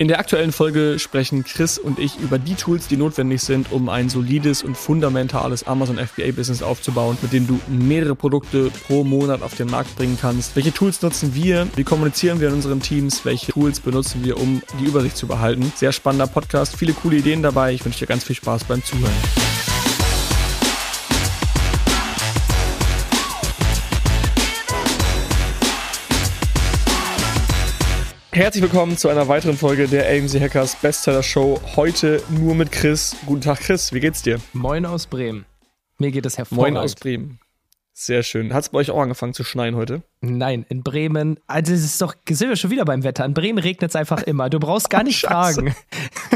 In der aktuellen Folge sprechen Chris und ich über die Tools, die notwendig sind, um ein solides und fundamentales Amazon FBA-Business aufzubauen, mit dem du mehrere Produkte pro Monat auf den Markt bringen kannst. Welche Tools nutzen wir? Wie kommunizieren wir in unseren Teams? Welche Tools benutzen wir, um die Übersicht zu behalten? Sehr spannender Podcast, viele coole Ideen dabei. Ich wünsche dir ganz viel Spaß beim Zuhören. Herzlich willkommen zu einer weiteren Folge der AMC Hackers Bestseller Show. Heute nur mit Chris. Guten Tag, Chris. Wie geht's dir? Moin aus Bremen. Mir geht es hervorragend. Moin aus Bremen. Sehr schön. Hat es bei euch auch angefangen zu schneien heute? Nein, in Bremen, also es ist doch, sind wir schon wieder beim Wetter. In Bremen regnet es einfach immer. Du brauchst gar nicht fragen.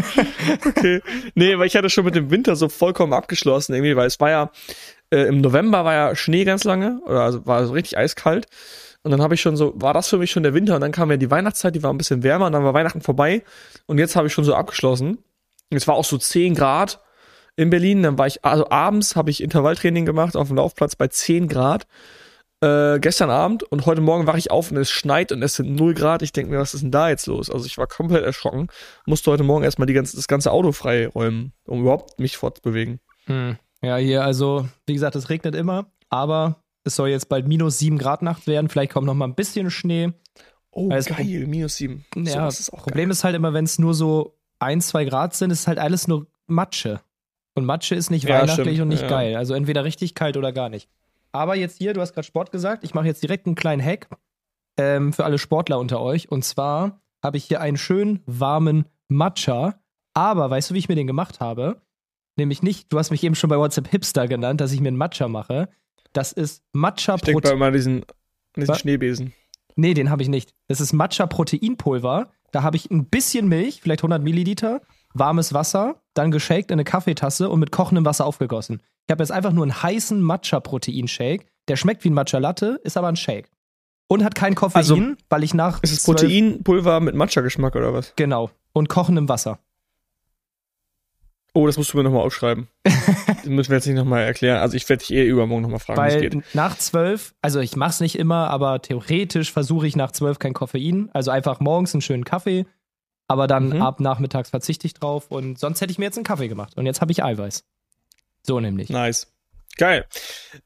okay. Nee, weil ich hatte schon mit dem Winter so vollkommen abgeschlossen irgendwie, weil es war ja, äh, im November war ja Schnee ganz lange, oder also war so richtig eiskalt. Und dann habe ich schon so, war das für mich schon der Winter und dann kam ja die Weihnachtszeit, die war ein bisschen wärmer und dann war Weihnachten vorbei und jetzt habe ich schon so abgeschlossen. Es war auch so 10 Grad in Berlin, dann war ich, also abends habe ich Intervalltraining gemacht auf dem Laufplatz bei 10 Grad. Äh, gestern Abend und heute Morgen wache ich auf und es schneit und es sind 0 Grad. Ich denke mir, was ist denn da jetzt los? Also ich war komplett erschrocken. Musste heute Morgen erstmal die ganze, das ganze Auto freiräumen, um überhaupt mich fortzubewegen. Hm. Ja, hier, also, wie gesagt, es regnet immer, aber es soll jetzt bald minus 7 Grad Nacht werden. Vielleicht kommt noch mal ein bisschen Schnee. Oh, also, geil, minus 7. Ja, so, ist Problem geil. ist halt immer, wenn es nur so 1, 2 Grad sind, ist halt alles nur Matsche. Und Matsche ist nicht ja, weihnachtlich stimmt. und nicht ja. geil. Also entweder richtig kalt oder gar nicht. Aber jetzt hier, du hast gerade Sport gesagt, ich mache jetzt direkt einen kleinen Hack ähm, für alle Sportler unter euch. Und zwar habe ich hier einen schönen warmen Matcha. Aber weißt du, wie ich mir den gemacht habe? Nämlich nicht, du hast mich eben schon bei WhatsApp Hipster genannt, dass ich mir einen Matcha mache. Das ist Matcha Protein. Ich denke mal diesen, diesen Schneebesen. Nee, den habe ich nicht. Das ist Matcha Proteinpulver. Da habe ich ein bisschen Milch, vielleicht 100 Milliliter, warmes Wasser, dann geshakt in eine Kaffeetasse und mit kochendem Wasser aufgegossen. Ich habe jetzt einfach nur einen heißen Matcha Proteinshake. Der schmeckt wie ein Matcha Latte, ist aber ein Shake. Und hat kein Koffein, also, weil ich nach. Ist es Proteinpulver mit Matcha-Geschmack oder was? Genau. Und kochendem Wasser. Oh, das musst du mir nochmal aufschreiben. das müssen wir jetzt nicht nochmal erklären. Also ich werde dich eh übermorgen nochmal fragen, wie es geht. Nach zwölf, also ich mache es nicht immer, aber theoretisch versuche ich nach zwölf kein Koffein. Also einfach morgens einen schönen Kaffee, aber dann mhm. ab nachmittags verzichte ich drauf und sonst hätte ich mir jetzt einen Kaffee gemacht. Und jetzt habe ich Eiweiß. So nämlich. Nice. Geil.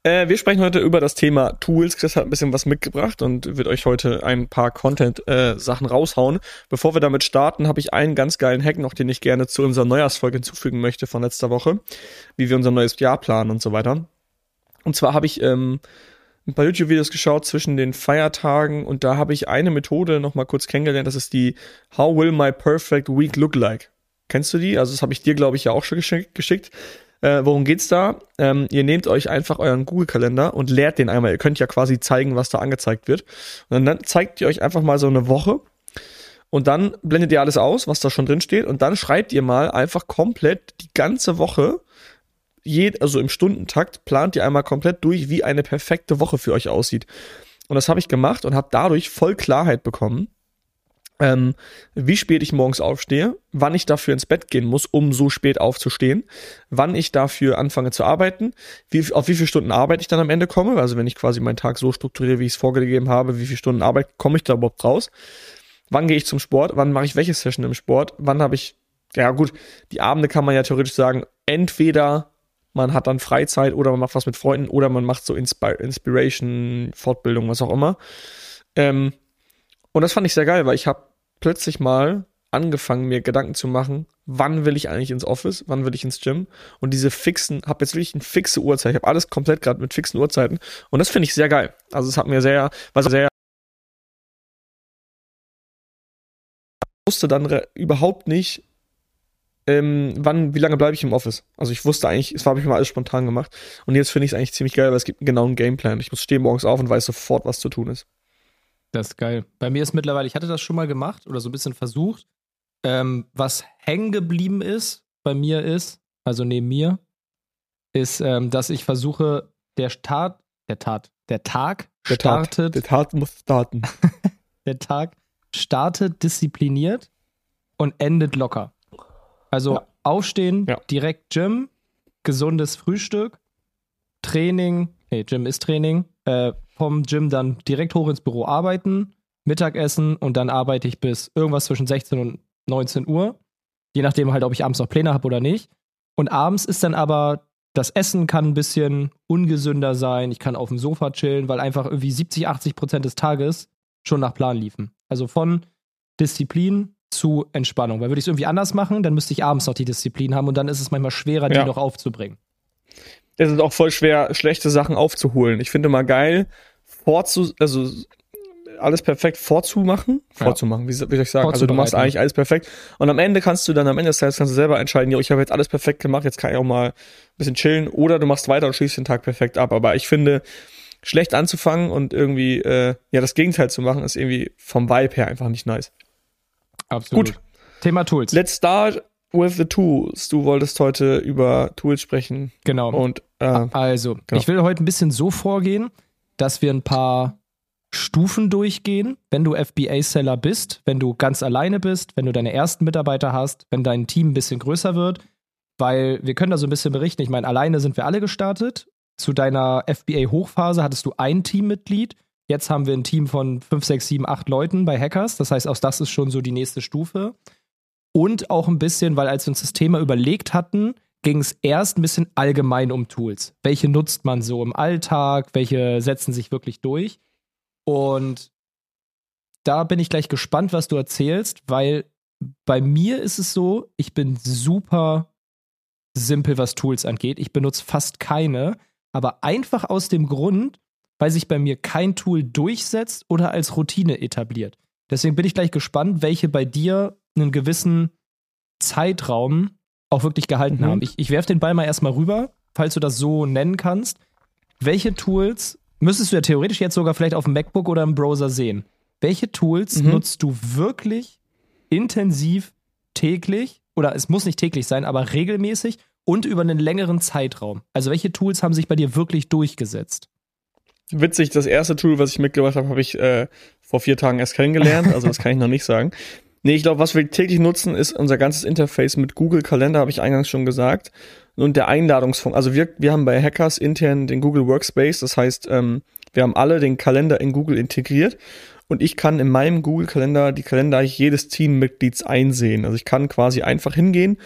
Äh, wir sprechen heute über das Thema Tools. Chris hat ein bisschen was mitgebracht und wird euch heute ein paar Content-Sachen äh, raushauen. Bevor wir damit starten, habe ich einen ganz geilen Hack noch, den ich gerne zu unserer Neujahrsfolge hinzufügen möchte von letzter Woche, wie wir unser neues Jahr planen und so weiter. Und zwar habe ich ähm, ein paar YouTube-Videos geschaut zwischen den Feiertagen und da habe ich eine Methode noch mal kurz kennengelernt. Das ist die How will my perfect week look like? Kennst du die? Also das habe ich dir, glaube ich, ja auch schon geschickt. Äh, worum geht's da? Ähm, ihr nehmt euch einfach euren Google-Kalender und leert den einmal. Ihr könnt ja quasi zeigen, was da angezeigt wird. Und dann zeigt ihr euch einfach mal so eine Woche. Und dann blendet ihr alles aus, was da schon drin steht. Und dann schreibt ihr mal einfach komplett die ganze Woche, jed, also im Stundentakt, plant ihr einmal komplett durch, wie eine perfekte Woche für euch aussieht. Und das habe ich gemacht und habe dadurch voll Klarheit bekommen ähm, wie spät ich morgens aufstehe, wann ich dafür ins Bett gehen muss, um so spät aufzustehen, wann ich dafür anfange zu arbeiten, wie, auf wie viele Stunden Arbeit ich dann am Ende komme, also wenn ich quasi meinen Tag so strukturiere, wie ich es vorgegeben habe, wie viele Stunden Arbeit komme ich da überhaupt raus, wann gehe ich zum Sport, wann mache ich welche Session im Sport, wann habe ich, ja gut, die Abende kann man ja theoretisch sagen, entweder man hat dann Freizeit oder man macht was mit Freunden oder man macht so Inspir Inspiration, Fortbildung, was auch immer. Ähm, und das fand ich sehr geil, weil ich habe plötzlich mal angefangen, mir Gedanken zu machen, wann will ich eigentlich ins Office, wann will ich ins Gym und diese fixen, habe jetzt wirklich eine fixe Uhrzeit. Ich habe alles komplett gerade mit fixen Uhrzeiten und das finde ich sehr geil. Also es hat mir sehr, was sehr wusste dann überhaupt nicht, ähm, wann, wie lange bleibe ich im Office. Also ich wusste eigentlich, es habe ich mal alles spontan gemacht und jetzt finde ich es eigentlich ziemlich geil, weil es gibt einen genauen Gameplan. Ich muss stehen morgens auf und weiß sofort, was zu tun ist. Das ist geil. Bei mir ist mittlerweile, ich hatte das schon mal gemacht oder so ein bisschen versucht. Ähm, was hängen geblieben ist, bei mir ist, also neben mir, ist, ähm, dass ich versuche, der Start, der Tat, der Tag der startet. Tat, der Tat muss starten. der Tag startet diszipliniert und endet locker. Also ja. aufstehen, ja. direkt Gym, gesundes Frühstück, Training, nee, Gym ist Training, äh, vom Gym dann direkt hoch ins Büro arbeiten, Mittagessen und dann arbeite ich bis irgendwas zwischen 16 und 19 Uhr. Je nachdem halt, ob ich abends noch Pläne habe oder nicht. Und abends ist dann aber, das Essen kann ein bisschen ungesünder sein. Ich kann auf dem Sofa chillen, weil einfach irgendwie 70, 80 Prozent des Tages schon nach Plan liefen. Also von Disziplin zu Entspannung. Weil würde ich es irgendwie anders machen, dann müsste ich abends noch die Disziplin haben und dann ist es manchmal schwerer, ja. die noch aufzubringen. Es ist auch voll schwer, schlechte Sachen aufzuholen. Ich finde mal geil, vorzu, also alles perfekt vorzumachen, vorzumachen, ja. wie, wie soll ich sagen? Also du machst eigentlich alles perfekt und am Ende kannst du dann am Ende des Tages kannst du selber entscheiden, ja, ich habe jetzt alles perfekt gemacht, jetzt kann ich auch mal ein bisschen chillen oder du machst weiter und schließt den Tag perfekt ab. Aber ich finde, schlecht anzufangen und irgendwie äh, ja das Gegenteil zu machen, ist irgendwie vom Vibe her einfach nicht nice. Absolut. Gut. Thema Tools. Let's start with the tools. Du wolltest heute über Tools sprechen. Genau. Und äh, also, genau. ich will heute ein bisschen so vorgehen, dass wir ein paar Stufen durchgehen, wenn du FBA-Seller bist, wenn du ganz alleine bist, wenn du deine ersten Mitarbeiter hast, wenn dein Team ein bisschen größer wird, weil wir können da so ein bisschen berichten. Ich meine, alleine sind wir alle gestartet. Zu deiner FBA-Hochphase hattest du ein Teammitglied. Jetzt haben wir ein Team von 5, 6, 7, 8 Leuten bei Hackers. Das heißt, auch das ist schon so die nächste Stufe. Und auch ein bisschen, weil als wir uns das Thema überlegt hatten, ging es erst ein bisschen allgemein um Tools. Welche nutzt man so im Alltag? Welche setzen sich wirklich durch? Und da bin ich gleich gespannt, was du erzählst, weil bei mir ist es so, ich bin super simpel, was Tools angeht. Ich benutze fast keine, aber einfach aus dem Grund, weil sich bei mir kein Tool durchsetzt oder als Routine etabliert. Deswegen bin ich gleich gespannt, welche bei dir einen gewissen Zeitraum auch wirklich gehalten mhm. haben. Ich, ich werfe den Ball mal erstmal rüber, falls du das so nennen kannst. Welche Tools müsstest du ja theoretisch jetzt sogar vielleicht auf dem MacBook oder im Browser sehen? Welche Tools mhm. nutzt du wirklich intensiv täglich? Oder es muss nicht täglich sein, aber regelmäßig und über einen längeren Zeitraum. Also welche Tools haben sich bei dir wirklich durchgesetzt? Witzig, das erste Tool, was ich mitgebracht habe, habe ich äh, vor vier Tagen erst kennengelernt. Also das kann ich noch nicht sagen. Nee, ich glaube, was wir täglich nutzen, ist unser ganzes Interface mit Google Kalender, habe ich eingangs schon gesagt. Und der Einladungsfunk. Also wir, wir haben bei Hackers intern den Google Workspace. Das heißt, ähm, wir haben alle den Kalender in Google integriert. Und ich kann in meinem Google Kalender die Kalender jedes Teammitglieds einsehen. Also ich kann quasi einfach hingehen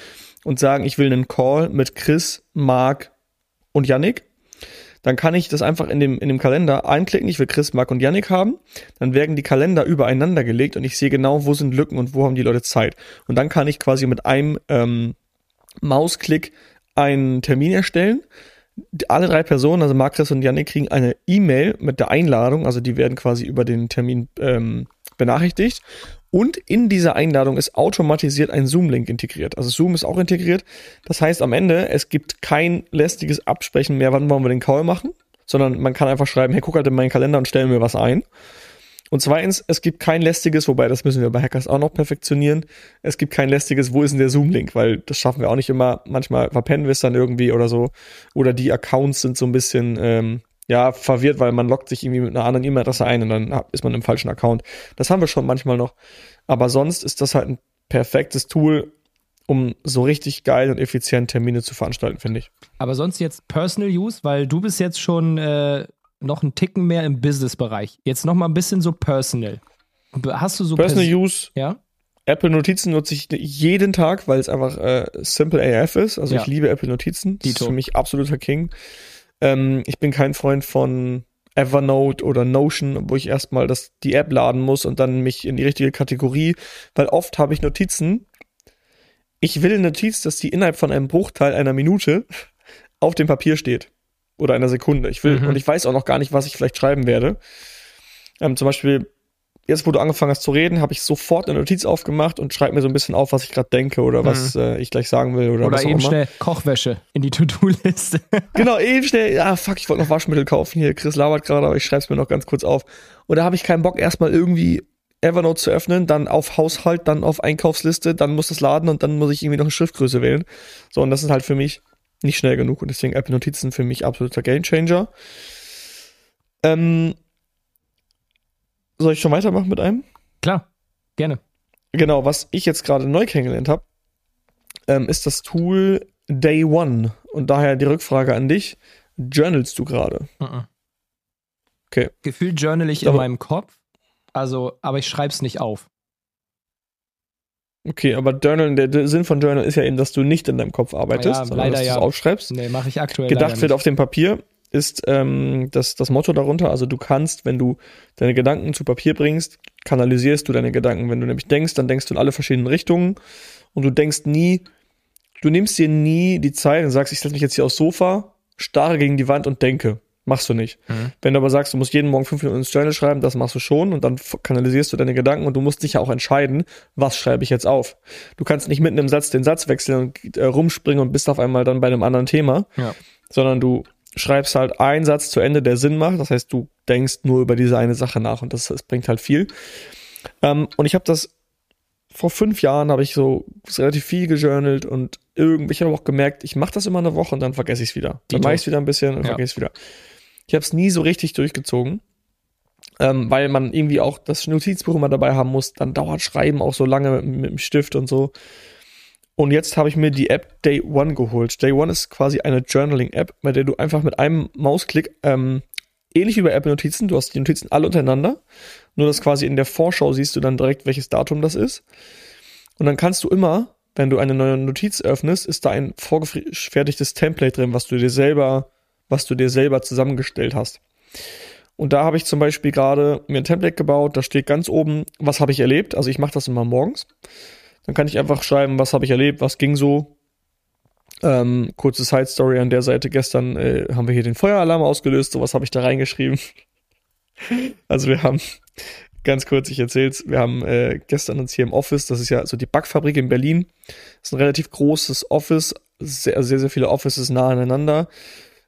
und sagen, ich will einen Call mit Chris, Mark und Yannick, dann kann ich das einfach in dem, in dem Kalender einklicken. Ich will Chris, Mark und Yannick haben. Dann werden die Kalender übereinander gelegt und ich sehe genau, wo sind Lücken und wo haben die Leute Zeit. Und dann kann ich quasi mit einem ähm, Mausklick einen Termin erstellen. Alle drei Personen, also Mark, Chris und Yannick, kriegen eine E-Mail mit der Einladung. Also die werden quasi über den Termin ähm, benachrichtigt. Und in dieser Einladung ist automatisiert ein Zoom-Link integriert. Also Zoom ist auch integriert. Das heißt am Ende, es gibt kein lästiges Absprechen mehr, wann wollen wir den Call machen, sondern man kann einfach schreiben, hey, guck halt in meinen Kalender und stell mir was ein. Und zweitens, es gibt kein lästiges, wobei das müssen wir bei Hackers auch noch perfektionieren. Es gibt kein lästiges, wo ist denn der Zoom-Link? Weil das schaffen wir auch nicht immer. Manchmal verpennen wir es dann irgendwie oder so. Oder die Accounts sind so ein bisschen ähm, ja, verwirrt, weil man loggt sich irgendwie mit einer anderen E-Mail-Adresse ein und dann ist man im falschen Account. Das haben wir schon manchmal noch. Aber sonst ist das halt ein perfektes Tool, um so richtig geil und effizient Termine zu veranstalten, finde ich. Aber sonst jetzt Personal Use, weil du bist jetzt schon äh, noch einen Ticken mehr im Business-Bereich. Jetzt noch mal ein bisschen so personal. Hast du so Personal Pers Use? Ja. Apple Notizen nutze ich jeden Tag, weil es einfach äh, simple AF ist. Also ja. ich liebe Apple Notizen. Das Dito. ist für mich absoluter King. Ähm, ich bin kein Freund von Evernote oder Notion, wo ich erstmal das, die App laden muss und dann mich in die richtige Kategorie, weil oft habe ich Notizen. Ich will eine Notiz, dass die innerhalb von einem Bruchteil einer Minute auf dem Papier steht. Oder einer Sekunde. Ich will, mhm. und ich weiß auch noch gar nicht, was ich vielleicht schreiben werde. Ähm, zum Beispiel jetzt, wo du angefangen hast zu reden, habe ich sofort eine Notiz aufgemacht und schreibe mir so ein bisschen auf, was ich gerade denke oder was mhm. äh, ich gleich sagen will oder, oder was eben schnell Kochwäsche in die To-Do-Liste. genau, eben schnell. Ja, fuck, ich wollte noch Waschmittel kaufen. Hier, Chris labert gerade, aber ich schreibe es mir noch ganz kurz auf. Und da habe ich keinen Bock, erstmal irgendwie Evernote zu öffnen, dann auf Haushalt, dann auf Einkaufsliste, dann muss das laden und dann muss ich irgendwie noch eine Schriftgröße wählen. So, und das ist halt für mich nicht schnell genug und deswegen Apple Notizen für mich absoluter Gamechanger. Ähm, soll ich schon weitermachen mit einem? Klar, gerne. Genau, was ich jetzt gerade neu kennengelernt habe, ähm, ist das Tool Day One. Und daher die Rückfrage an dich. Journalst du gerade? Uh -uh. Okay. Gefühlt journal ich in meinem Kopf, also, aber ich schreibe es nicht auf. Okay, aber Journal, der Sinn von Journal ist ja eben, dass du nicht in deinem Kopf arbeitest, ja, sondern dass du es ja. aufschreibst. Nee, mache ich aktuell. Gedacht wird auf dem Papier ist ähm, das, das Motto darunter. Also du kannst, wenn du deine Gedanken zu Papier bringst, kanalisierst du deine Gedanken. Wenn du nämlich denkst, dann denkst du in alle verschiedenen Richtungen und du denkst nie, du nimmst dir nie die Zeit und sagst, ich setze mich jetzt hier aufs Sofa, starre gegen die Wand und denke. Machst du nicht. Mhm. Wenn du aber sagst, du musst jeden Morgen fünf Minuten ins Journal schreiben, das machst du schon und dann kanalisierst du deine Gedanken und du musst dich ja auch entscheiden, was schreibe ich jetzt auf. Du kannst nicht mitten im Satz den Satz wechseln und äh, rumspringen und bist auf einmal dann bei einem anderen Thema, ja. sondern du schreibst halt einen Satz zu Ende, der Sinn macht. Das heißt, du denkst nur über diese eine Sache nach und das, das bringt halt viel. Ähm, und ich habe das vor fünf Jahren habe ich so relativ viel gejournalt und irgendwie, ich habe auch gemerkt, ich mache das immer eine Woche und dann vergesse ich es wieder. Dann mache ich es wieder ein bisschen und ja. vergesse es wieder. Ich habe es nie so richtig durchgezogen, ähm, weil man irgendwie auch das Notizbuch immer dabei haben muss. Dann dauert Schreiben auch so lange mit, mit dem Stift und so. Und jetzt habe ich mir die App Day One geholt. Day One ist quasi eine Journaling-App, bei der du einfach mit einem Mausklick, ähm, ähnlich wie bei Apple Notizen, du hast die Notizen alle untereinander, nur dass quasi in der Vorschau siehst du dann direkt, welches Datum das ist. Und dann kannst du immer, wenn du eine neue Notiz öffnest, ist da ein vorgefertigtes Template drin, was du dir selber was du dir selber zusammengestellt hast. Und da habe ich zum Beispiel gerade mir ein Template gebaut, da steht ganz oben, was habe ich erlebt. Also ich mache das immer morgens. Dann kann ich einfach schreiben, was habe ich erlebt, was ging so. Ähm, kurze Side Story an der Seite. Gestern äh, haben wir hier den Feueralarm ausgelöst. So was habe ich da reingeschrieben. also wir haben ganz kurz, ich erzähl's, wir haben äh, gestern uns hier im Office, das ist ja so die Backfabrik in Berlin, das ist ein relativ großes Office, sehr, sehr, sehr viele Offices nah aneinander.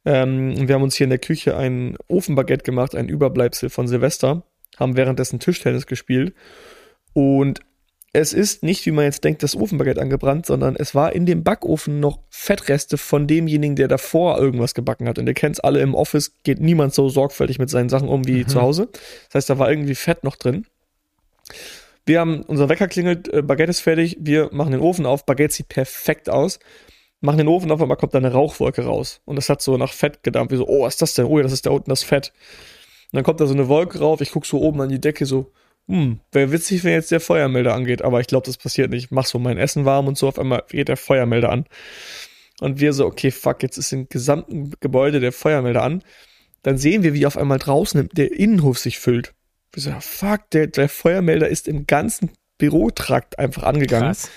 Ähm, wir haben uns hier in der Küche ein Ofenbaguette gemacht, ein Überbleibsel von Silvester, haben währenddessen Tischtennis gespielt und es ist nicht, wie man jetzt denkt, das Ofenbaguette angebrannt, sondern es war in dem Backofen noch Fettreste von demjenigen, der davor irgendwas gebacken hat. Und ihr kennt's alle im Office, geht niemand so sorgfältig mit seinen Sachen um wie mhm. zu Hause. Das heißt, da war irgendwie Fett noch drin. Wir haben, unser Wecker klingelt, äh, Baguette ist fertig, wir machen den Ofen auf, Baguette sieht perfekt aus machen den Ofen auf, einmal kommt da eine Rauchwolke raus. Und das hat so nach Fett gedampft. Wie so, oh, was ist das denn? Oh, das ist da unten das Fett. Und dann kommt da so eine Wolke rauf. Ich guck so oben an die Decke so, hm, wäre witzig, wenn jetzt der Feuermelder angeht. Aber ich glaube, das passiert nicht. Ich mach so mein Essen warm und so. Auf einmal geht der Feuermelder an. Und wir so, okay, fuck, jetzt ist im gesamten Gebäude der Feuermelder an. Dann sehen wir, wie auf einmal draußen der Innenhof sich füllt. Wir so, fuck, der, der Feuermelder ist im ganzen Bürotrakt einfach angegangen. Krass.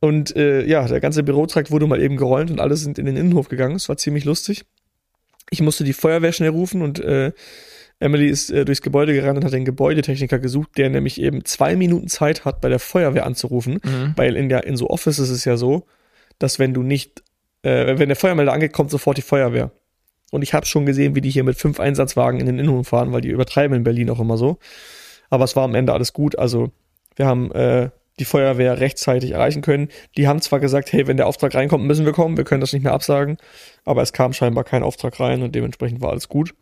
Und äh, ja, der ganze Bürotrakt wurde mal eben geräumt und alle sind in den Innenhof gegangen. Es war ziemlich lustig. Ich musste die Feuerwehr schnell rufen und äh, Emily ist äh, durchs Gebäude gerannt und hat den Gebäudetechniker gesucht, der nämlich eben zwei Minuten Zeit hat, bei der Feuerwehr anzurufen. Mhm. Weil in der in so Offices ist es ja so, dass wenn du nicht, äh, wenn der Feuermelder angeht, kommt sofort die Feuerwehr. Und ich habe schon gesehen, wie die hier mit fünf Einsatzwagen in den Innenhof fahren, weil die übertreiben in Berlin auch immer so. Aber es war am Ende alles gut. Also wir haben äh, die Feuerwehr rechtzeitig erreichen können. Die haben zwar gesagt, hey, wenn der Auftrag reinkommt, müssen wir kommen, wir können das nicht mehr absagen, aber es kam scheinbar kein Auftrag rein und dementsprechend war alles gut.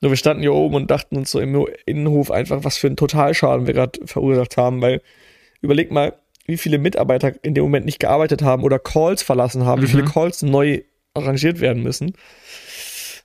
Nur wir standen hier oben und dachten uns so im Innenhof einfach, was für einen Totalschaden wir gerade verursacht haben, weil überleg mal, wie viele Mitarbeiter in dem Moment nicht gearbeitet haben oder Calls verlassen haben, mhm. wie viele mhm. Calls neu arrangiert werden müssen.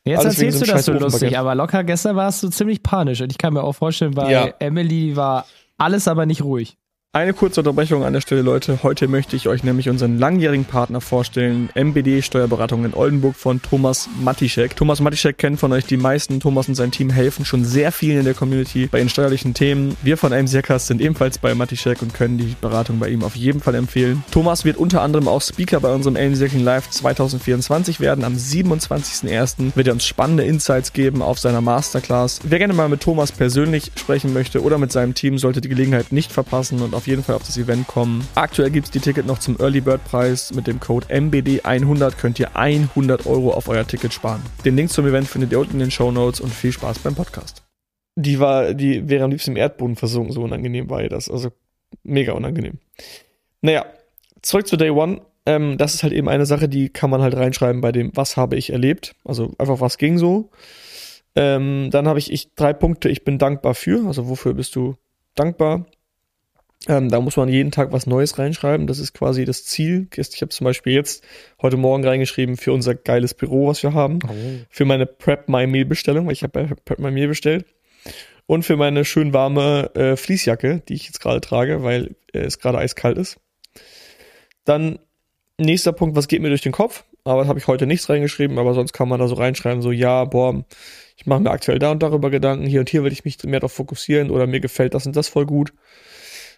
Jetzt Alles erzählst du das so lustig, aber locker gestern warst du ziemlich panisch und ich kann mir auch vorstellen, bei ja. Emily war alles aber nicht ruhig. Eine kurze Unterbrechung an der Stelle, Leute. Heute möchte ich euch nämlich unseren langjährigen Partner vorstellen, MBD Steuerberatung in Oldenburg von Thomas Matischek. Thomas Matischek kennt von euch die meisten. Thomas und sein Team helfen schon sehr vielen in der Community bei den steuerlichen Themen. Wir von MCKast sind ebenfalls bei Matischek und können die Beratung bei ihm auf jeden Fall empfehlen. Thomas wird unter anderem auch Speaker bei unserem MCK Live 2024 werden. Am 27.01. wird er uns spannende Insights geben auf seiner Masterclass. Wer gerne mal mit Thomas persönlich sprechen möchte oder mit seinem Team, sollte die Gelegenheit nicht verpassen und auf auf jeden Fall auf das Event kommen. Aktuell gibt es die Ticket noch zum Early Bird Preis. Mit dem Code MBD100 könnt ihr 100 Euro auf euer Ticket sparen. Den Link zum Event findet ihr unten in den Show Notes und viel Spaß beim Podcast. Die war, die wäre am liebsten im Erdboden versunken, so unangenehm war ihr das. Also mega unangenehm. Naja, zurück zu Day One. Ähm, das ist halt eben eine Sache, die kann man halt reinschreiben bei dem, was habe ich erlebt. Also einfach, was ging so. Ähm, dann habe ich, ich drei Punkte, ich bin dankbar für. Also wofür bist du dankbar? Ähm, da muss man jeden Tag was Neues reinschreiben. Das ist quasi das Ziel. Ich habe zum Beispiel jetzt heute Morgen reingeschrieben für unser geiles Büro, was wir haben. Oh. Für meine Prep My Meal Bestellung, weil ich habe bei Prep My Meal bestellt. Und für meine schön warme äh, Fließjacke, die ich jetzt gerade trage, weil äh, es gerade eiskalt ist. Dann nächster Punkt, was geht mir durch den Kopf? Aber habe ich heute nichts reingeschrieben, aber sonst kann man da so reinschreiben, so ja, boah, ich mache mir aktuell da und darüber Gedanken, hier und hier will ich mich mehr darauf fokussieren oder mir gefällt das und das voll gut.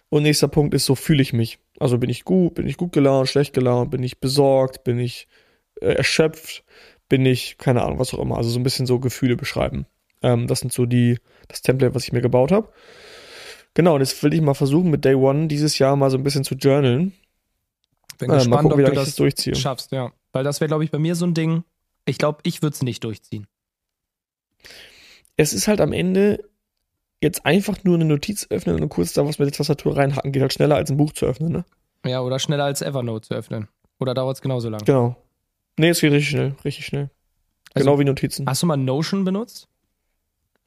Und nächster Punkt ist, so fühle ich mich. Also bin ich gut, bin ich gut gelaunt, schlecht gelaunt, bin ich besorgt, bin ich äh, erschöpft, bin ich, keine Ahnung, was auch immer. Also so ein bisschen so Gefühle beschreiben. Ähm, das sind so die, das Template, was ich mir gebaut habe. Genau, und jetzt will ich mal versuchen, mit Day One dieses Jahr mal so ein bisschen zu journalen. Bin äh, gespannt, gucken, ob du das, das durchziehe. schaffst, ja. Weil das wäre, glaube ich, bei mir so ein Ding. Ich glaube, ich würde es nicht durchziehen. Es ist halt am Ende jetzt einfach nur eine Notiz öffnen und kurz da was mit der Tastatur reinhacken. Geht halt schneller als ein Buch zu öffnen, ne? Ja, oder schneller als Evernote zu öffnen. Oder dauert es genauso lang? Genau. Nee, es geht richtig schnell, richtig schnell. Also, genau wie Notizen. Hast du mal Notion benutzt?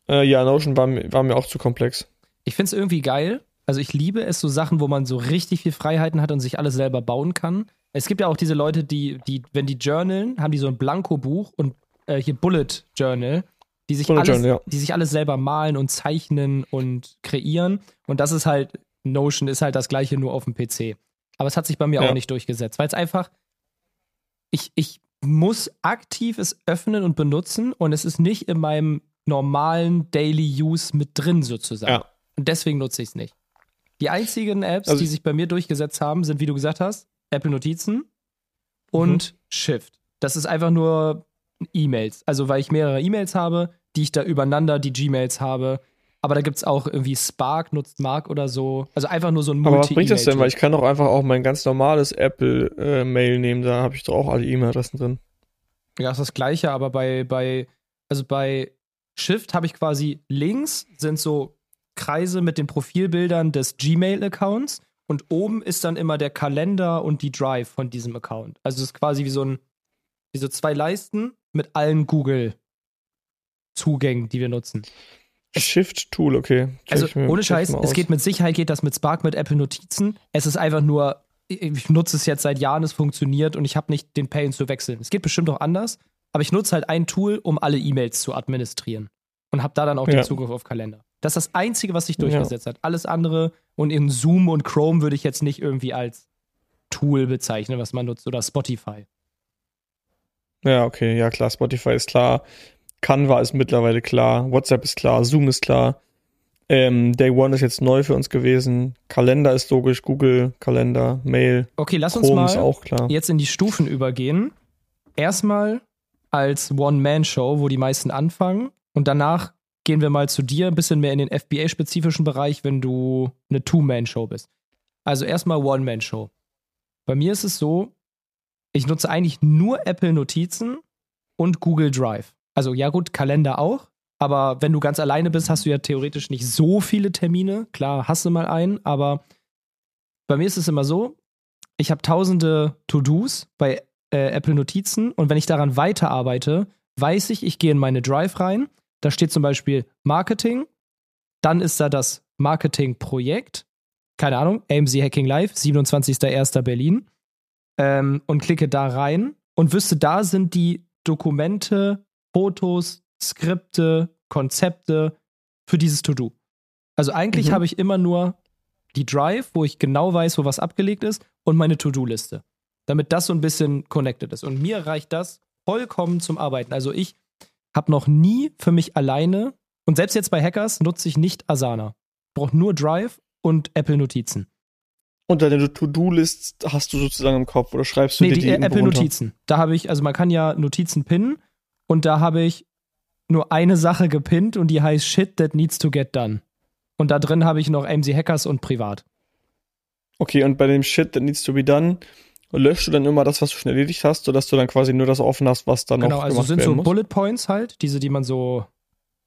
Äh, ja, Notion war, war mir auch zu komplex. Ich finde es irgendwie geil. Also ich liebe es, so Sachen, wo man so richtig viel Freiheiten hat und sich alles selber bauen kann. Es gibt ja auch diese Leute, die, die wenn die journalen, haben die so ein Blanko-Buch und äh, hier Bullet Journal, die sich, Bullet alles, Journal, ja. die sich alles selber malen und zeichnen und kreieren. Und das ist halt, Notion ist halt das gleiche nur auf dem PC. Aber es hat sich bei mir ja. auch nicht durchgesetzt, weil es einfach, ich, ich muss aktiv es öffnen und benutzen und es ist nicht in meinem normalen Daily Use mit drin sozusagen. Ja. Und deswegen nutze ich es nicht. Die einzigen Apps, also, die sich bei mir durchgesetzt haben, sind, wie du gesagt hast, Apple Notizen und mhm. Shift. Das ist einfach nur E-Mails. Also, weil ich mehrere E-Mails habe, die ich da übereinander, die Gmails habe. Aber da gibt es auch irgendwie Spark, nutzt Mark oder so. Also einfach nur so ein multi Aber was bringt das denn? Weil ich kann doch einfach auch mein ganz normales Apple-Mail äh, nehmen. Da habe ich doch auch alle E-Mail-Adressen drin. Ja, ist das gleiche, aber bei, bei, also bei Shift habe ich quasi links sind so Kreise mit den Profilbildern des Gmail-Accounts und oben ist dann immer der Kalender und die Drive von diesem Account. Also es ist quasi wie so ein, wie so zwei Leisten mit allen Google-Zugängen, die wir nutzen. Shift-Tool, okay. Check also ohne Scheiß, es geht mit Sicherheit, geht das mit Spark, mit Apple Notizen. Es ist einfach nur, ich nutze es jetzt seit Jahren, es funktioniert und ich habe nicht den Pain zu wechseln. Es geht bestimmt auch anders, aber ich nutze halt ein Tool, um alle E-Mails zu administrieren und habe da dann auch ja. den Zugriff auf Kalender. Das ist das Einzige, was sich durchgesetzt ja. hat. Alles andere und in Zoom und Chrome würde ich jetzt nicht irgendwie als Tool bezeichnen, was man nutzt oder Spotify. Ja, okay, ja klar, Spotify ist klar. Canva ist mittlerweile klar, WhatsApp ist klar, Zoom ist klar. Ähm, Day One ist jetzt neu für uns gewesen. Kalender ist logisch, Google Kalender, Mail. Okay, lass uns mal jetzt in die Stufen übergehen. Erstmal als One-Man-Show, wo die meisten anfangen. Und danach gehen wir mal zu dir, ein bisschen mehr in den FBA-spezifischen Bereich, wenn du eine Two-Man-Show bist. Also erstmal One-Man-Show. Bei mir ist es so, ich nutze eigentlich nur Apple Notizen und Google Drive. Also ja gut, Kalender auch. Aber wenn du ganz alleine bist, hast du ja theoretisch nicht so viele Termine. Klar, hast du mal einen, aber bei mir ist es immer so, ich habe tausende To-Dos bei äh, Apple Notizen und wenn ich daran weiterarbeite, weiß ich, ich gehe in meine Drive rein. Da steht zum Beispiel Marketing, dann ist da das Marketing-Projekt, keine Ahnung, AMC Hacking Live, 27.01. Berlin, ähm, und klicke da rein und wüsste, da sind die Dokumente, Fotos, Skripte, Konzepte für dieses To-Do. Also eigentlich mhm. habe ich immer nur die Drive, wo ich genau weiß, wo was abgelegt ist, und meine To-Do-Liste. Damit das so ein bisschen connected ist. Und mir reicht das vollkommen zum Arbeiten. Also ich habe noch nie für mich alleine, und selbst jetzt bei Hackers nutze ich nicht Asana. Ich brauche nur Drive und Apple Notizen. Und deine To-Do-List hast du sozusagen im Kopf oder schreibst du nee, dir die, die Apple Notizen. Da habe ich, also man kann ja Notizen pinnen und da habe ich nur eine Sache gepinnt und die heißt Shit that needs to get done. Und da drin habe ich noch AMC Hackers und privat. Okay, und bei dem Shit that needs to be done löschst du dann immer das, was du schon erledigt hast, sodass du dann quasi nur das offen hast, was dann genau, noch also sind so muss? Bullet Points halt, diese, die man so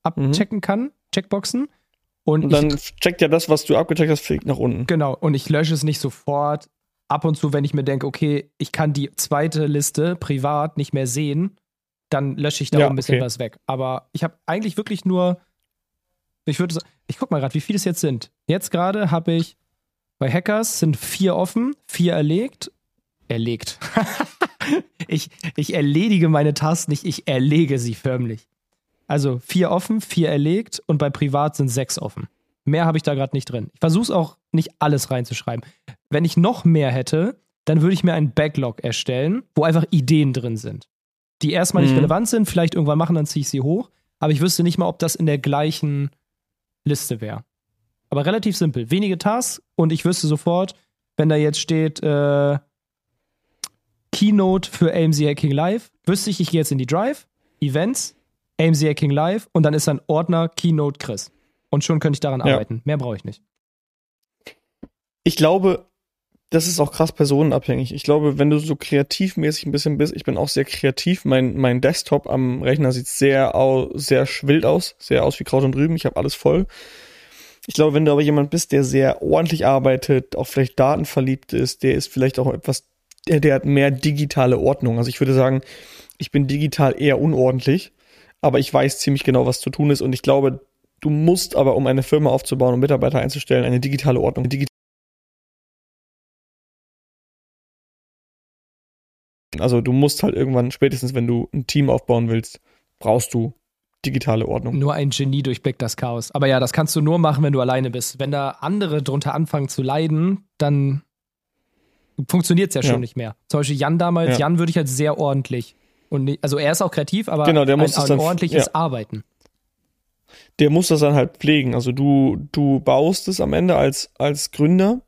abchecken mhm. kann, Checkboxen. Und, und dann ich, checkt ja das, was du abgecheckt hast, fliegt nach unten. Genau, und ich lösche es nicht sofort. Ab und zu, wenn ich mir denke, okay, ich kann die zweite Liste privat nicht mehr sehen, dann lösche ich da ja, ein bisschen okay. was weg. Aber ich habe eigentlich wirklich nur, ich würde sagen, ich guck mal gerade, wie viele es jetzt sind. Jetzt gerade habe ich bei Hackers sind vier offen, vier erlegt. Erlegt. ich, ich erledige meine Tasks nicht, ich erlege sie förmlich. Also vier offen, vier erlegt und bei privat sind sechs offen. Mehr habe ich da gerade nicht drin. Ich versuche es auch nicht alles reinzuschreiben. Wenn ich noch mehr hätte, dann würde ich mir einen Backlog erstellen, wo einfach Ideen drin sind. Die erstmal nicht mhm. relevant sind, vielleicht irgendwann machen, dann ziehe ich sie hoch. Aber ich wüsste nicht mal, ob das in der gleichen Liste wäre. Aber relativ simpel. Wenige Tasks und ich wüsste sofort, wenn da jetzt steht äh, Keynote für AMC Hacking Live, wüsste ich, ich gehe jetzt in die Drive, Events, AMC Hacking Live und dann ist dann Ordner Keynote Chris. Und schon könnte ich daran ja. arbeiten. Mehr brauche ich nicht. Ich glaube, das ist auch krass personenabhängig. Ich glaube, wenn du so kreativmäßig ein bisschen bist, ich bin auch sehr kreativ. Mein, mein Desktop am Rechner sieht sehr, au, sehr wild aus, sehr aus wie Kraut und Rüben. Ich habe alles voll. Ich glaube, wenn du aber jemand bist, der sehr ordentlich arbeitet, auch vielleicht datenverliebt ist, der ist vielleicht auch etwas, der, der hat mehr digitale Ordnung. Also ich würde sagen, ich bin digital eher unordentlich, aber ich weiß ziemlich genau, was zu tun ist. Und ich glaube, du musst aber, um eine Firma aufzubauen und Mitarbeiter einzustellen, eine digitale Ordnung, eine Also du musst halt irgendwann, spätestens wenn du ein Team aufbauen willst, brauchst du digitale Ordnung. Nur ein Genie durchblickt das Chaos. Aber ja, das kannst du nur machen, wenn du alleine bist. Wenn da andere drunter anfangen zu leiden, dann funktioniert es ja, ja, schon nicht mehr. Zum Beispiel Jan damals, ja. Jan würde ich halt sehr ordentlich. Und nicht, also er ist auch kreativ, aber genau, der muss ein, ein dann, ordentliches ja. Arbeiten. Der muss das dann halt pflegen. Also du, du baust es am Ende als, als Gründer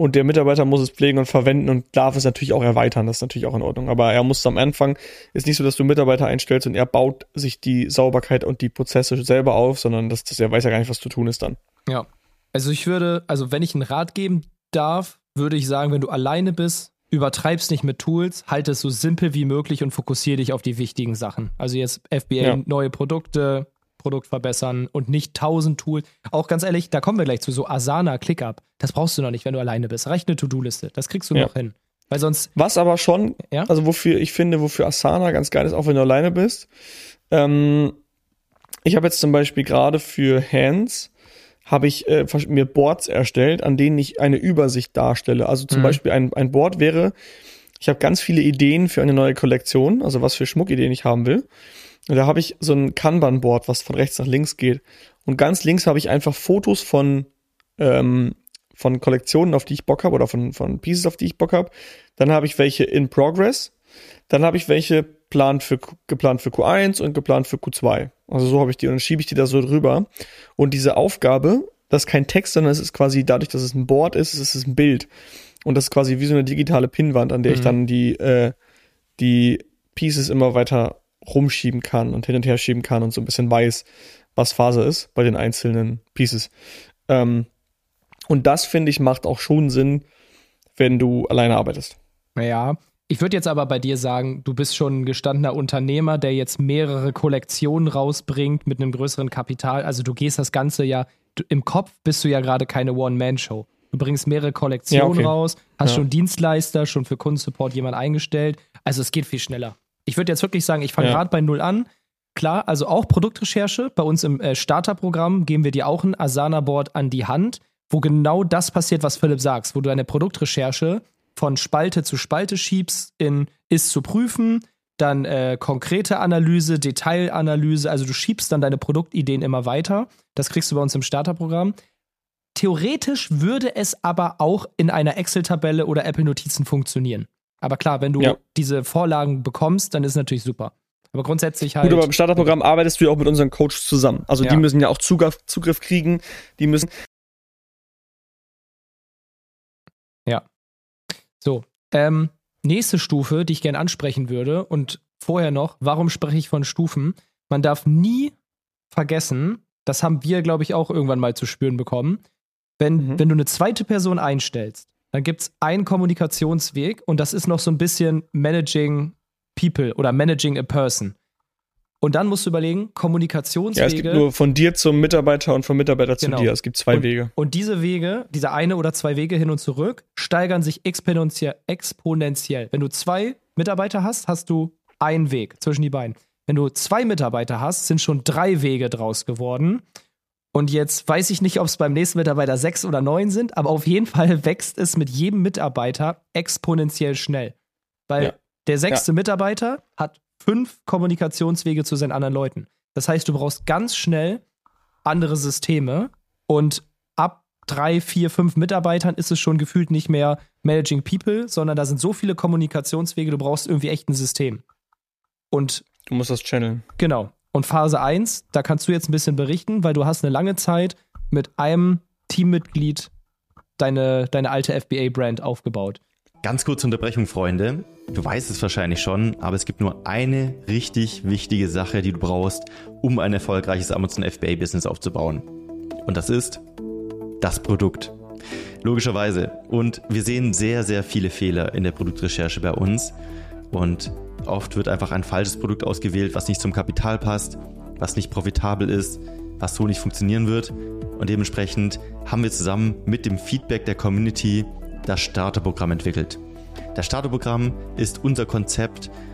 und der Mitarbeiter muss es pflegen und verwenden und darf es natürlich auch erweitern. Das ist natürlich auch in Ordnung. Aber er muss am Anfang, ist nicht so, dass du Mitarbeiter einstellst und er baut sich die Sauberkeit und die Prozesse selber auf, sondern dass, dass er weiß ja gar nicht, was zu tun ist dann. Ja. Also ich würde, also wenn ich einen Rat geben darf, würde ich sagen, wenn du alleine bist, übertreib's nicht mit Tools, halte es so simpel wie möglich und fokussiere dich auf die wichtigen Sachen. Also jetzt FBA, ja. neue Produkte, Produkt verbessern und nicht tausend Tools. Auch ganz ehrlich, da kommen wir gleich zu, so Asana, ClickUp. Das brauchst du noch nicht, wenn du alleine bist. Reicht eine To-Do-Liste. Das kriegst du ja. noch hin. Weil sonst. Was aber schon, ja? also wofür ich finde, wofür Asana ganz geil ist, auch wenn du alleine bist. Ähm, ich habe jetzt zum Beispiel gerade für Hands habe ich äh, mir Boards erstellt, an denen ich eine Übersicht darstelle. Also zum mhm. Beispiel ein, ein Board wäre, ich habe ganz viele Ideen für eine neue Kollektion, also was für Schmuckideen ich haben will. Und da habe ich so ein Kanban-Board, was von rechts nach links geht. Und ganz links habe ich einfach Fotos von, ähm, von Kollektionen, auf die ich Bock habe, oder von, von Pieces, auf die ich Bock habe. Dann habe ich welche in Progress. Dann habe ich welche geplant für, geplant für Q1 und geplant für Q2. Also so habe ich die und dann schiebe ich die da so drüber. Und diese Aufgabe, das ist kein Text, sondern es ist quasi dadurch, dass es ein Board ist, es ist ein Bild. Und das ist quasi wie so eine digitale Pinnwand, an der mhm. ich dann die, äh, die Pieces immer weiter rumschieben kann und hin und her schieben kann und so ein bisschen weiß, was Phase ist bei den einzelnen Pieces. Ähm, und das, finde ich, macht auch schon Sinn, wenn du alleine arbeitest. Ja, ich würde jetzt aber bei dir sagen, du bist schon ein gestandener Unternehmer, der jetzt mehrere Kollektionen rausbringt mit einem größeren Kapital. Also du gehst das Ganze ja, du, im Kopf bist du ja gerade keine One-Man-Show. Du bringst mehrere Kollektionen ja, okay. raus, hast ja. schon Dienstleister, schon für Kundensupport jemand eingestellt. Also es geht viel schneller ich würde jetzt wirklich sagen, ich fange ja. gerade bei Null an. Klar, also auch Produktrecherche. Bei uns im äh, Starterprogramm geben wir dir auch ein Asana-Board an die Hand, wo genau das passiert, was Philipp sagt, wo du eine Produktrecherche von Spalte zu Spalte schiebst in ist zu prüfen, dann äh, konkrete Analyse, Detailanalyse, also du schiebst dann deine Produktideen immer weiter. Das kriegst du bei uns im Starterprogramm. Theoretisch würde es aber auch in einer Excel-Tabelle oder Apple-Notizen funktionieren. Aber klar, wenn du ja. diese Vorlagen bekommst, dann ist es natürlich super. Aber grundsätzlich halt. Gut, aber im Starterprogramm arbeitest du ja auch mit unseren Coaches zusammen. Also ja. die müssen ja auch Zugriff, Zugriff kriegen, die müssen. Ja. So. Ähm, nächste Stufe, die ich gerne ansprechen würde, und vorher noch, warum spreche ich von Stufen? Man darf nie vergessen, das haben wir, glaube ich, auch irgendwann mal zu spüren bekommen, wenn, mhm. wenn du eine zweite Person einstellst, dann gibt es einen Kommunikationsweg und das ist noch so ein bisschen Managing People oder Managing a Person. Und dann musst du überlegen, Kommunikationswege. Ja, es gibt nur von dir zum Mitarbeiter und vom Mitarbeiter genau. zu dir. Es gibt zwei und, Wege. Und diese Wege, diese eine oder zwei Wege hin und zurück, steigern sich exponentiell. exponentiell. Wenn du zwei Mitarbeiter hast, hast du einen Weg zwischen die beiden. Wenn du zwei Mitarbeiter hast, sind schon drei Wege draus geworden. Und jetzt weiß ich nicht, ob es beim nächsten Mitarbeiter sechs oder neun sind, aber auf jeden Fall wächst es mit jedem Mitarbeiter exponentiell schnell. Weil ja. der sechste ja. Mitarbeiter hat fünf Kommunikationswege zu seinen anderen Leuten. Das heißt, du brauchst ganz schnell andere Systeme und ab drei, vier, fünf Mitarbeitern ist es schon gefühlt nicht mehr Managing People, sondern da sind so viele Kommunikationswege, du brauchst irgendwie echt ein System. Und du musst das channeln. Genau. Und Phase 1, da kannst du jetzt ein bisschen berichten, weil du hast eine lange Zeit mit einem Teammitglied deine, deine alte FBA-Brand aufgebaut. Ganz kurze Unterbrechung, Freunde. Du weißt es wahrscheinlich schon, aber es gibt nur eine richtig wichtige Sache, die du brauchst, um ein erfolgreiches Amazon FBA-Business aufzubauen. Und das ist das Produkt. Logischerweise. Und wir sehen sehr, sehr viele Fehler in der Produktrecherche bei uns. Und oft wird einfach ein falsches Produkt ausgewählt, was nicht zum Kapital passt, was nicht profitabel ist, was so nicht funktionieren wird. Und dementsprechend haben wir zusammen mit dem Feedback der Community das Starterprogramm entwickelt. Das Starterprogramm ist unser Konzept,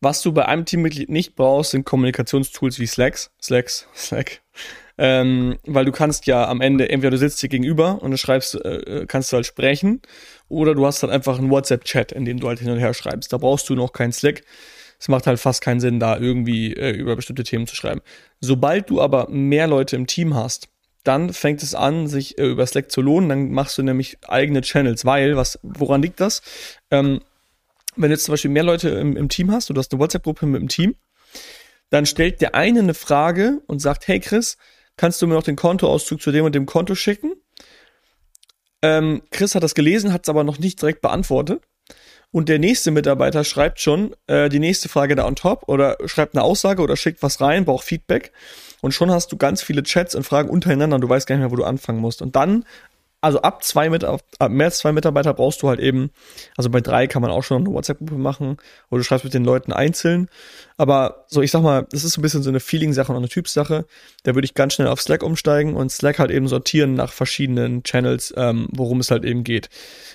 Was du bei einem Teammitglied nicht brauchst, sind Kommunikationstools wie Slacks, Slacks, Slack. Ähm, weil du kannst ja am Ende, entweder du sitzt hier gegenüber und du schreibst, äh, kannst du halt sprechen, oder du hast halt einfach einen WhatsApp-Chat, in dem du halt hin und her schreibst. Da brauchst du noch keinen Slack. Es macht halt fast keinen Sinn, da irgendwie äh, über bestimmte Themen zu schreiben. Sobald du aber mehr Leute im Team hast, dann fängt es an, sich äh, über Slack zu lohnen. Dann machst du nämlich eigene Channels, weil, was, woran liegt das? Ähm, wenn du jetzt zum Beispiel mehr Leute im, im Team hast, du hast eine WhatsApp-Gruppe mit dem Team, dann stellt der eine eine Frage und sagt, hey Chris, kannst du mir noch den Kontoauszug zu dem und dem Konto schicken? Ähm, Chris hat das gelesen, hat es aber noch nicht direkt beantwortet. Und der nächste Mitarbeiter schreibt schon äh, die nächste Frage da on top oder schreibt eine Aussage oder schickt was rein, braucht Feedback. Und schon hast du ganz viele Chats und Fragen untereinander und du weißt gar nicht mehr, wo du anfangen musst. Und dann also ab zwei mit, ab mehr als zwei Mitarbeiter brauchst du halt eben, also bei drei kann man auch schon eine WhatsApp-Gruppe machen oder du schreibst mit den Leuten einzeln. Aber so, ich sag mal, das ist so ein bisschen so eine Feeling-Sache und eine Typsache. Da würde ich ganz schnell auf Slack umsteigen und Slack halt eben sortieren nach verschiedenen Channels, ähm, worum es halt eben geht.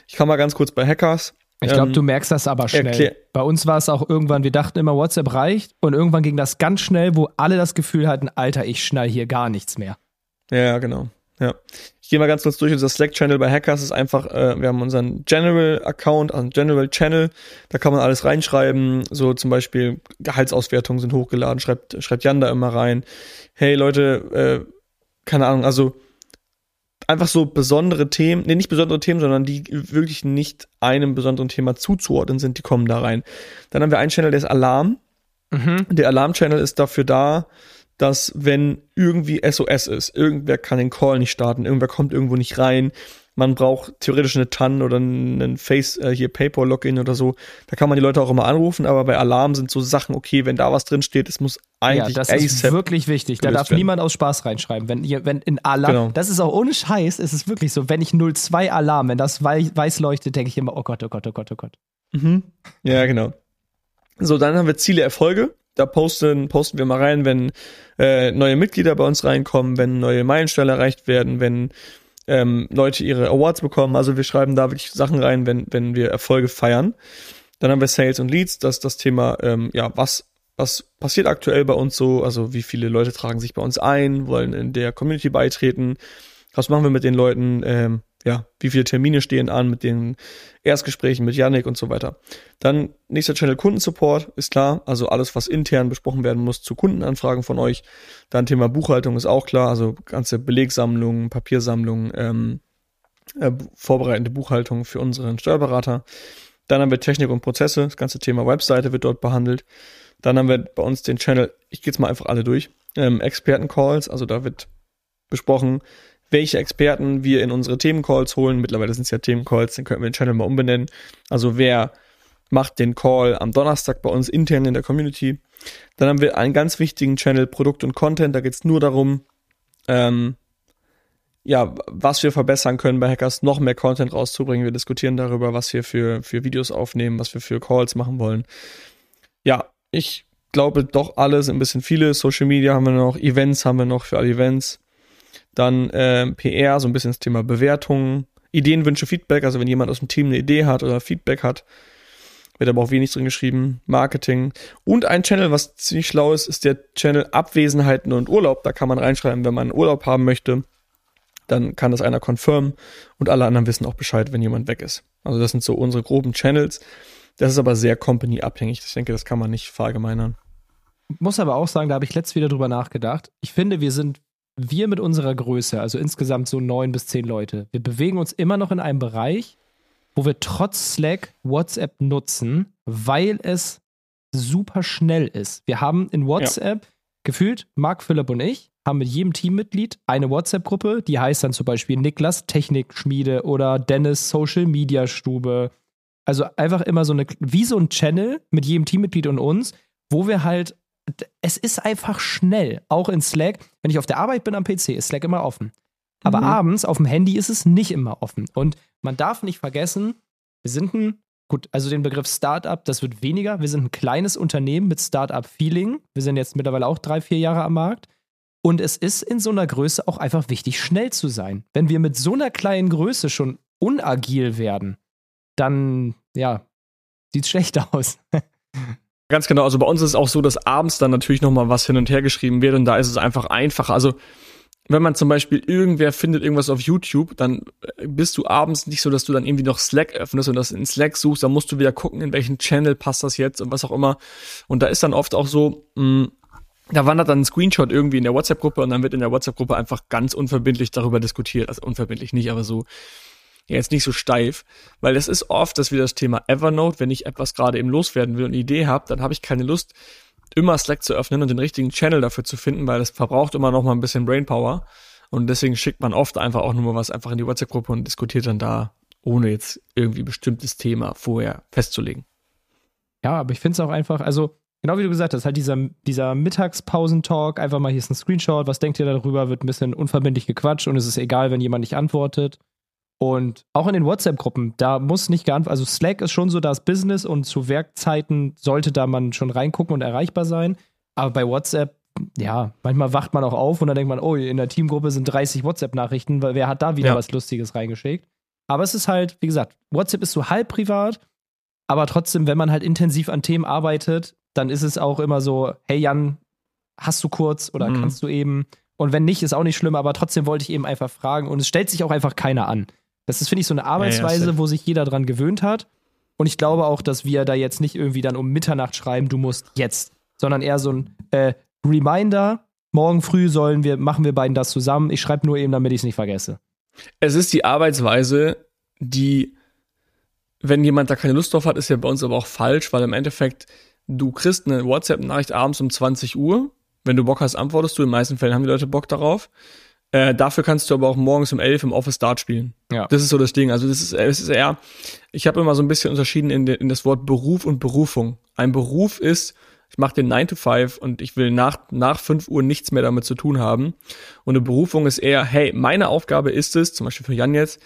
Ich kann mal ganz kurz bei Hackers. Ich glaube, ähm, du merkst das aber schnell. Erklär. Bei uns war es auch irgendwann, wir dachten immer, WhatsApp reicht und irgendwann ging das ganz schnell, wo alle das Gefühl hatten, Alter, ich schnall hier gar nichts mehr. Ja, genau. Ja. Ich gehe mal ganz kurz durch. Unser Slack-Channel bei Hackers ist einfach, äh, wir haben unseren General-Account, also General Channel. Da kann man alles reinschreiben. So zum Beispiel Gehaltsauswertungen sind hochgeladen. Schreibt, schreibt Jan da immer rein. Hey Leute, äh, keine Ahnung, also einfach so besondere Themen, nee, nicht besondere Themen, sondern die wirklich nicht einem besonderen Thema zuzuordnen sind, die kommen da rein. Dann haben wir einen Channel, der ist Alarm. Mhm. Der Alarm-Channel ist dafür da, dass wenn irgendwie SOS ist, irgendwer kann den Call nicht starten, irgendwer kommt irgendwo nicht rein, man braucht theoretisch eine TAN oder einen Face, äh, hier PayPal-Login oder so. Da kann man die Leute auch immer anrufen, aber bei Alarm sind so Sachen, okay, wenn da was drin steht, es muss eigentlich. Ja, das ist wirklich wichtig. Da darf werden. niemand aus Spaß reinschreiben. Wenn, ihr, wenn in Alarm, genau. das ist auch ohne Scheiß, ist es wirklich so, wenn ich 02 Alarm, wenn das weiß leuchtet, denke ich immer, oh Gott, oh Gott, oh Gott, oh Gott. Mhm. Ja, genau. So, dann haben wir Ziele, Erfolge da posten, posten wir mal rein, wenn äh, neue Mitglieder bei uns reinkommen, wenn neue Meilensteine erreicht werden, wenn ähm, Leute ihre Awards bekommen. Also wir schreiben da wirklich Sachen rein, wenn, wenn wir Erfolge feiern. Dann haben wir Sales und Leads, das ist das Thema, ähm, ja, was, was passiert aktuell bei uns so, also wie viele Leute tragen sich bei uns ein, wollen in der Community beitreten, was machen wir mit den Leuten, ähm, ja, wie viele Termine stehen an mit den Erstgesprächen mit Yannick und so weiter. Dann nächster Channel Kundensupport, ist klar, also alles, was intern besprochen werden muss zu Kundenanfragen von euch. Dann Thema Buchhaltung ist auch klar, also ganze Belegsammlungen, Papiersammlungen, ähm, äh, vorbereitende Buchhaltung für unseren Steuerberater. Dann haben wir Technik und Prozesse, das ganze Thema Webseite wird dort behandelt. Dann haben wir bei uns den Channel, ich gehe jetzt mal einfach alle durch, ähm, Experten-Calls, also da wird besprochen, welche Experten wir in unsere Themencalls holen. Mittlerweile sind es ja Themencalls, dann könnten wir den Channel mal umbenennen. Also wer macht den Call am Donnerstag bei uns intern in der Community. Dann haben wir einen ganz wichtigen Channel Produkt und Content. Da geht es nur darum, ähm, ja, was wir verbessern können bei Hackers, noch mehr Content rauszubringen. Wir diskutieren darüber, was wir für, für Videos aufnehmen, was wir für Calls machen wollen. Ja, ich glaube doch alle sind ein bisschen viele. Social Media haben wir noch, Events haben wir noch für alle Events. Dann äh, PR, so ein bisschen das Thema Bewertungen, Ideenwünsche, Feedback. Also wenn jemand aus dem Team eine Idee hat oder Feedback hat, wird aber auch wenig drin geschrieben. Marketing. Und ein Channel, was ziemlich schlau ist, ist der Channel Abwesenheiten und Urlaub. Da kann man reinschreiben, wenn man Urlaub haben möchte dann kann das einer confirmen und alle anderen wissen auch Bescheid, wenn jemand weg ist. Also das sind so unsere groben Channels. Das ist aber sehr company-abhängig. Ich denke, das kann man nicht verallgemeinern. Muss aber auch sagen, da habe ich letztes wieder drüber nachgedacht. Ich finde, wir sind, wir mit unserer Größe, also insgesamt so neun bis zehn Leute, wir bewegen uns immer noch in einem Bereich, wo wir trotz Slack WhatsApp nutzen, weil es super schnell ist. Wir haben in WhatsApp ja. gefühlt, Marc, Philipp und ich, haben mit jedem Teammitglied eine WhatsApp-Gruppe, die heißt dann zum Beispiel Niklas Technikschmiede oder Dennis Social Media Stube. Also einfach immer so eine, wie so ein Channel mit jedem Teammitglied und uns, wo wir halt, es ist einfach schnell, auch in Slack. Wenn ich auf der Arbeit bin am PC, ist Slack immer offen. Aber mhm. abends auf dem Handy ist es nicht immer offen. Und man darf nicht vergessen, wir sind ein, gut, also den Begriff Startup, das wird weniger. Wir sind ein kleines Unternehmen mit Startup-Feeling. Wir sind jetzt mittlerweile auch drei, vier Jahre am Markt. Und es ist in so einer Größe auch einfach wichtig, schnell zu sein. Wenn wir mit so einer kleinen Größe schon unagil werden, dann, ja, sieht schlecht aus. Ganz genau. Also bei uns ist es auch so, dass abends dann natürlich nochmal was hin und her geschrieben wird und da ist es einfach einfacher. Also wenn man zum Beispiel irgendwer findet irgendwas auf YouTube, dann bist du abends nicht so, dass du dann irgendwie noch Slack öffnest und das in Slack suchst, dann musst du wieder gucken, in welchen Channel passt das jetzt und was auch immer. Und da ist dann oft auch so, mh, mm, da wandert dann ein Screenshot irgendwie in der WhatsApp-Gruppe und dann wird in der WhatsApp-Gruppe einfach ganz unverbindlich darüber diskutiert. Also unverbindlich nicht, aber so, jetzt nicht so steif. Weil es ist oft, dass wir das Thema Evernote, wenn ich etwas gerade eben loswerden will und eine Idee habe, dann habe ich keine Lust, immer Slack zu öffnen und den richtigen Channel dafür zu finden, weil das verbraucht immer noch mal ein bisschen Brainpower. Und deswegen schickt man oft einfach auch nur mal was einfach in die WhatsApp-Gruppe und diskutiert dann da, ohne jetzt irgendwie bestimmtes Thema vorher festzulegen. Ja, aber ich finde es auch einfach, also Genau wie du gesagt hast, halt dieser, dieser Mittagspausentalk, einfach mal hier ist ein Screenshot, was denkt ihr darüber, wird ein bisschen unverbindlich gequatscht und es ist egal, wenn jemand nicht antwortet. Und auch in den WhatsApp-Gruppen, da muss nicht geantwortet, also Slack ist schon so das Business und zu Werkzeiten sollte da man schon reingucken und erreichbar sein. Aber bei WhatsApp, ja, manchmal wacht man auch auf und dann denkt man, oh, in der Teamgruppe sind 30 WhatsApp-Nachrichten, weil wer hat da wieder ja. was Lustiges reingeschickt? Aber es ist halt, wie gesagt, WhatsApp ist so halb privat, aber trotzdem, wenn man halt intensiv an Themen arbeitet, dann ist es auch immer so, hey Jan, hast du kurz oder mhm. kannst du eben? Und wenn nicht, ist auch nicht schlimm, aber trotzdem wollte ich eben einfach fragen und es stellt sich auch einfach keiner an. Das ist, finde ich, so eine Arbeitsweise, ja, ja, wo sich jeder dran gewöhnt hat. Und ich glaube auch, dass wir da jetzt nicht irgendwie dann um Mitternacht schreiben, du musst jetzt, sondern eher so ein äh, Reminder, morgen früh sollen wir, machen wir beiden das zusammen. Ich schreibe nur eben, damit ich es nicht vergesse. Es ist die Arbeitsweise, die, wenn jemand da keine Lust drauf hat, ist ja bei uns aber auch falsch, weil im Endeffekt du kriegst eine WhatsApp-Nachricht abends um 20 Uhr. Wenn du Bock hast, antwortest du. In den meisten Fällen haben die Leute Bock darauf. Äh, dafür kannst du aber auch morgens um 11 im Office Start spielen. Ja. Das ist so das Ding. Also das ist, es ist eher, ich habe immer so ein bisschen unterschieden in, de, in das Wort Beruf und Berufung. Ein Beruf ist, ich mache den 9 to 5 und ich will nach, nach 5 Uhr nichts mehr damit zu tun haben. Und eine Berufung ist eher, hey, meine Aufgabe ist es, zum Beispiel für Jan jetzt,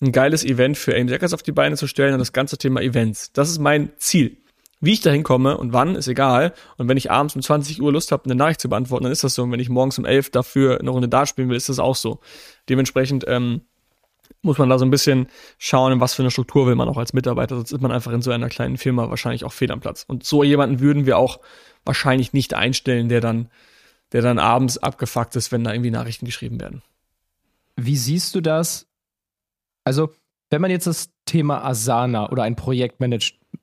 ein geiles Event für AIM Jackers auf die Beine zu stellen und das ganze Thema Events. Das ist mein Ziel. Wie ich da hinkomme und wann, ist egal. Und wenn ich abends um 20 Uhr Lust habe, eine Nachricht zu beantworten, dann ist das so. Und wenn ich morgens um 11 dafür eine Runde Dart spielen will, ist das auch so. Dementsprechend ähm, muss man da so ein bisschen schauen, in was für eine Struktur will man auch als Mitarbeiter. Sonst ist man einfach in so einer kleinen Firma wahrscheinlich auch fehl am Platz. Und so jemanden würden wir auch wahrscheinlich nicht einstellen, der dann, der dann abends abgefuckt ist, wenn da irgendwie Nachrichten geschrieben werden. Wie siehst du das? Also, wenn man jetzt das Thema Asana oder ein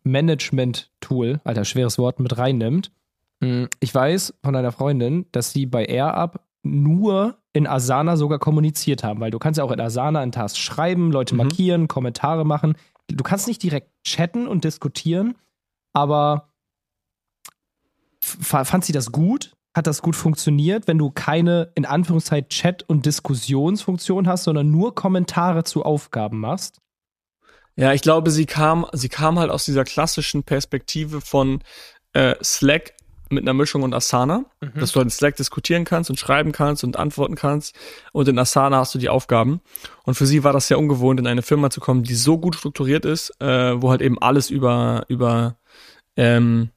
Projektmanagement-Tool, alter, schweres Wort, mit reinnimmt, hm, ich weiß von einer Freundin, dass sie bei AirUp nur in Asana sogar kommuniziert haben, weil du kannst ja auch in Asana einen Task schreiben, Leute mhm. markieren, Kommentare machen. Du kannst nicht direkt chatten und diskutieren, aber fand sie das gut? hat das gut funktioniert, wenn du keine in Anführungszeichen Chat- und Diskussionsfunktion hast, sondern nur Kommentare zu Aufgaben machst? Ja, ich glaube, sie kam, sie kam halt aus dieser klassischen Perspektive von äh, Slack mit einer Mischung und Asana, mhm. dass du halt in Slack diskutieren kannst und schreiben kannst und antworten kannst und in Asana hast du die Aufgaben. Und für sie war das sehr ungewohnt, in eine Firma zu kommen, die so gut strukturiert ist, äh, wo halt eben alles über über ähm,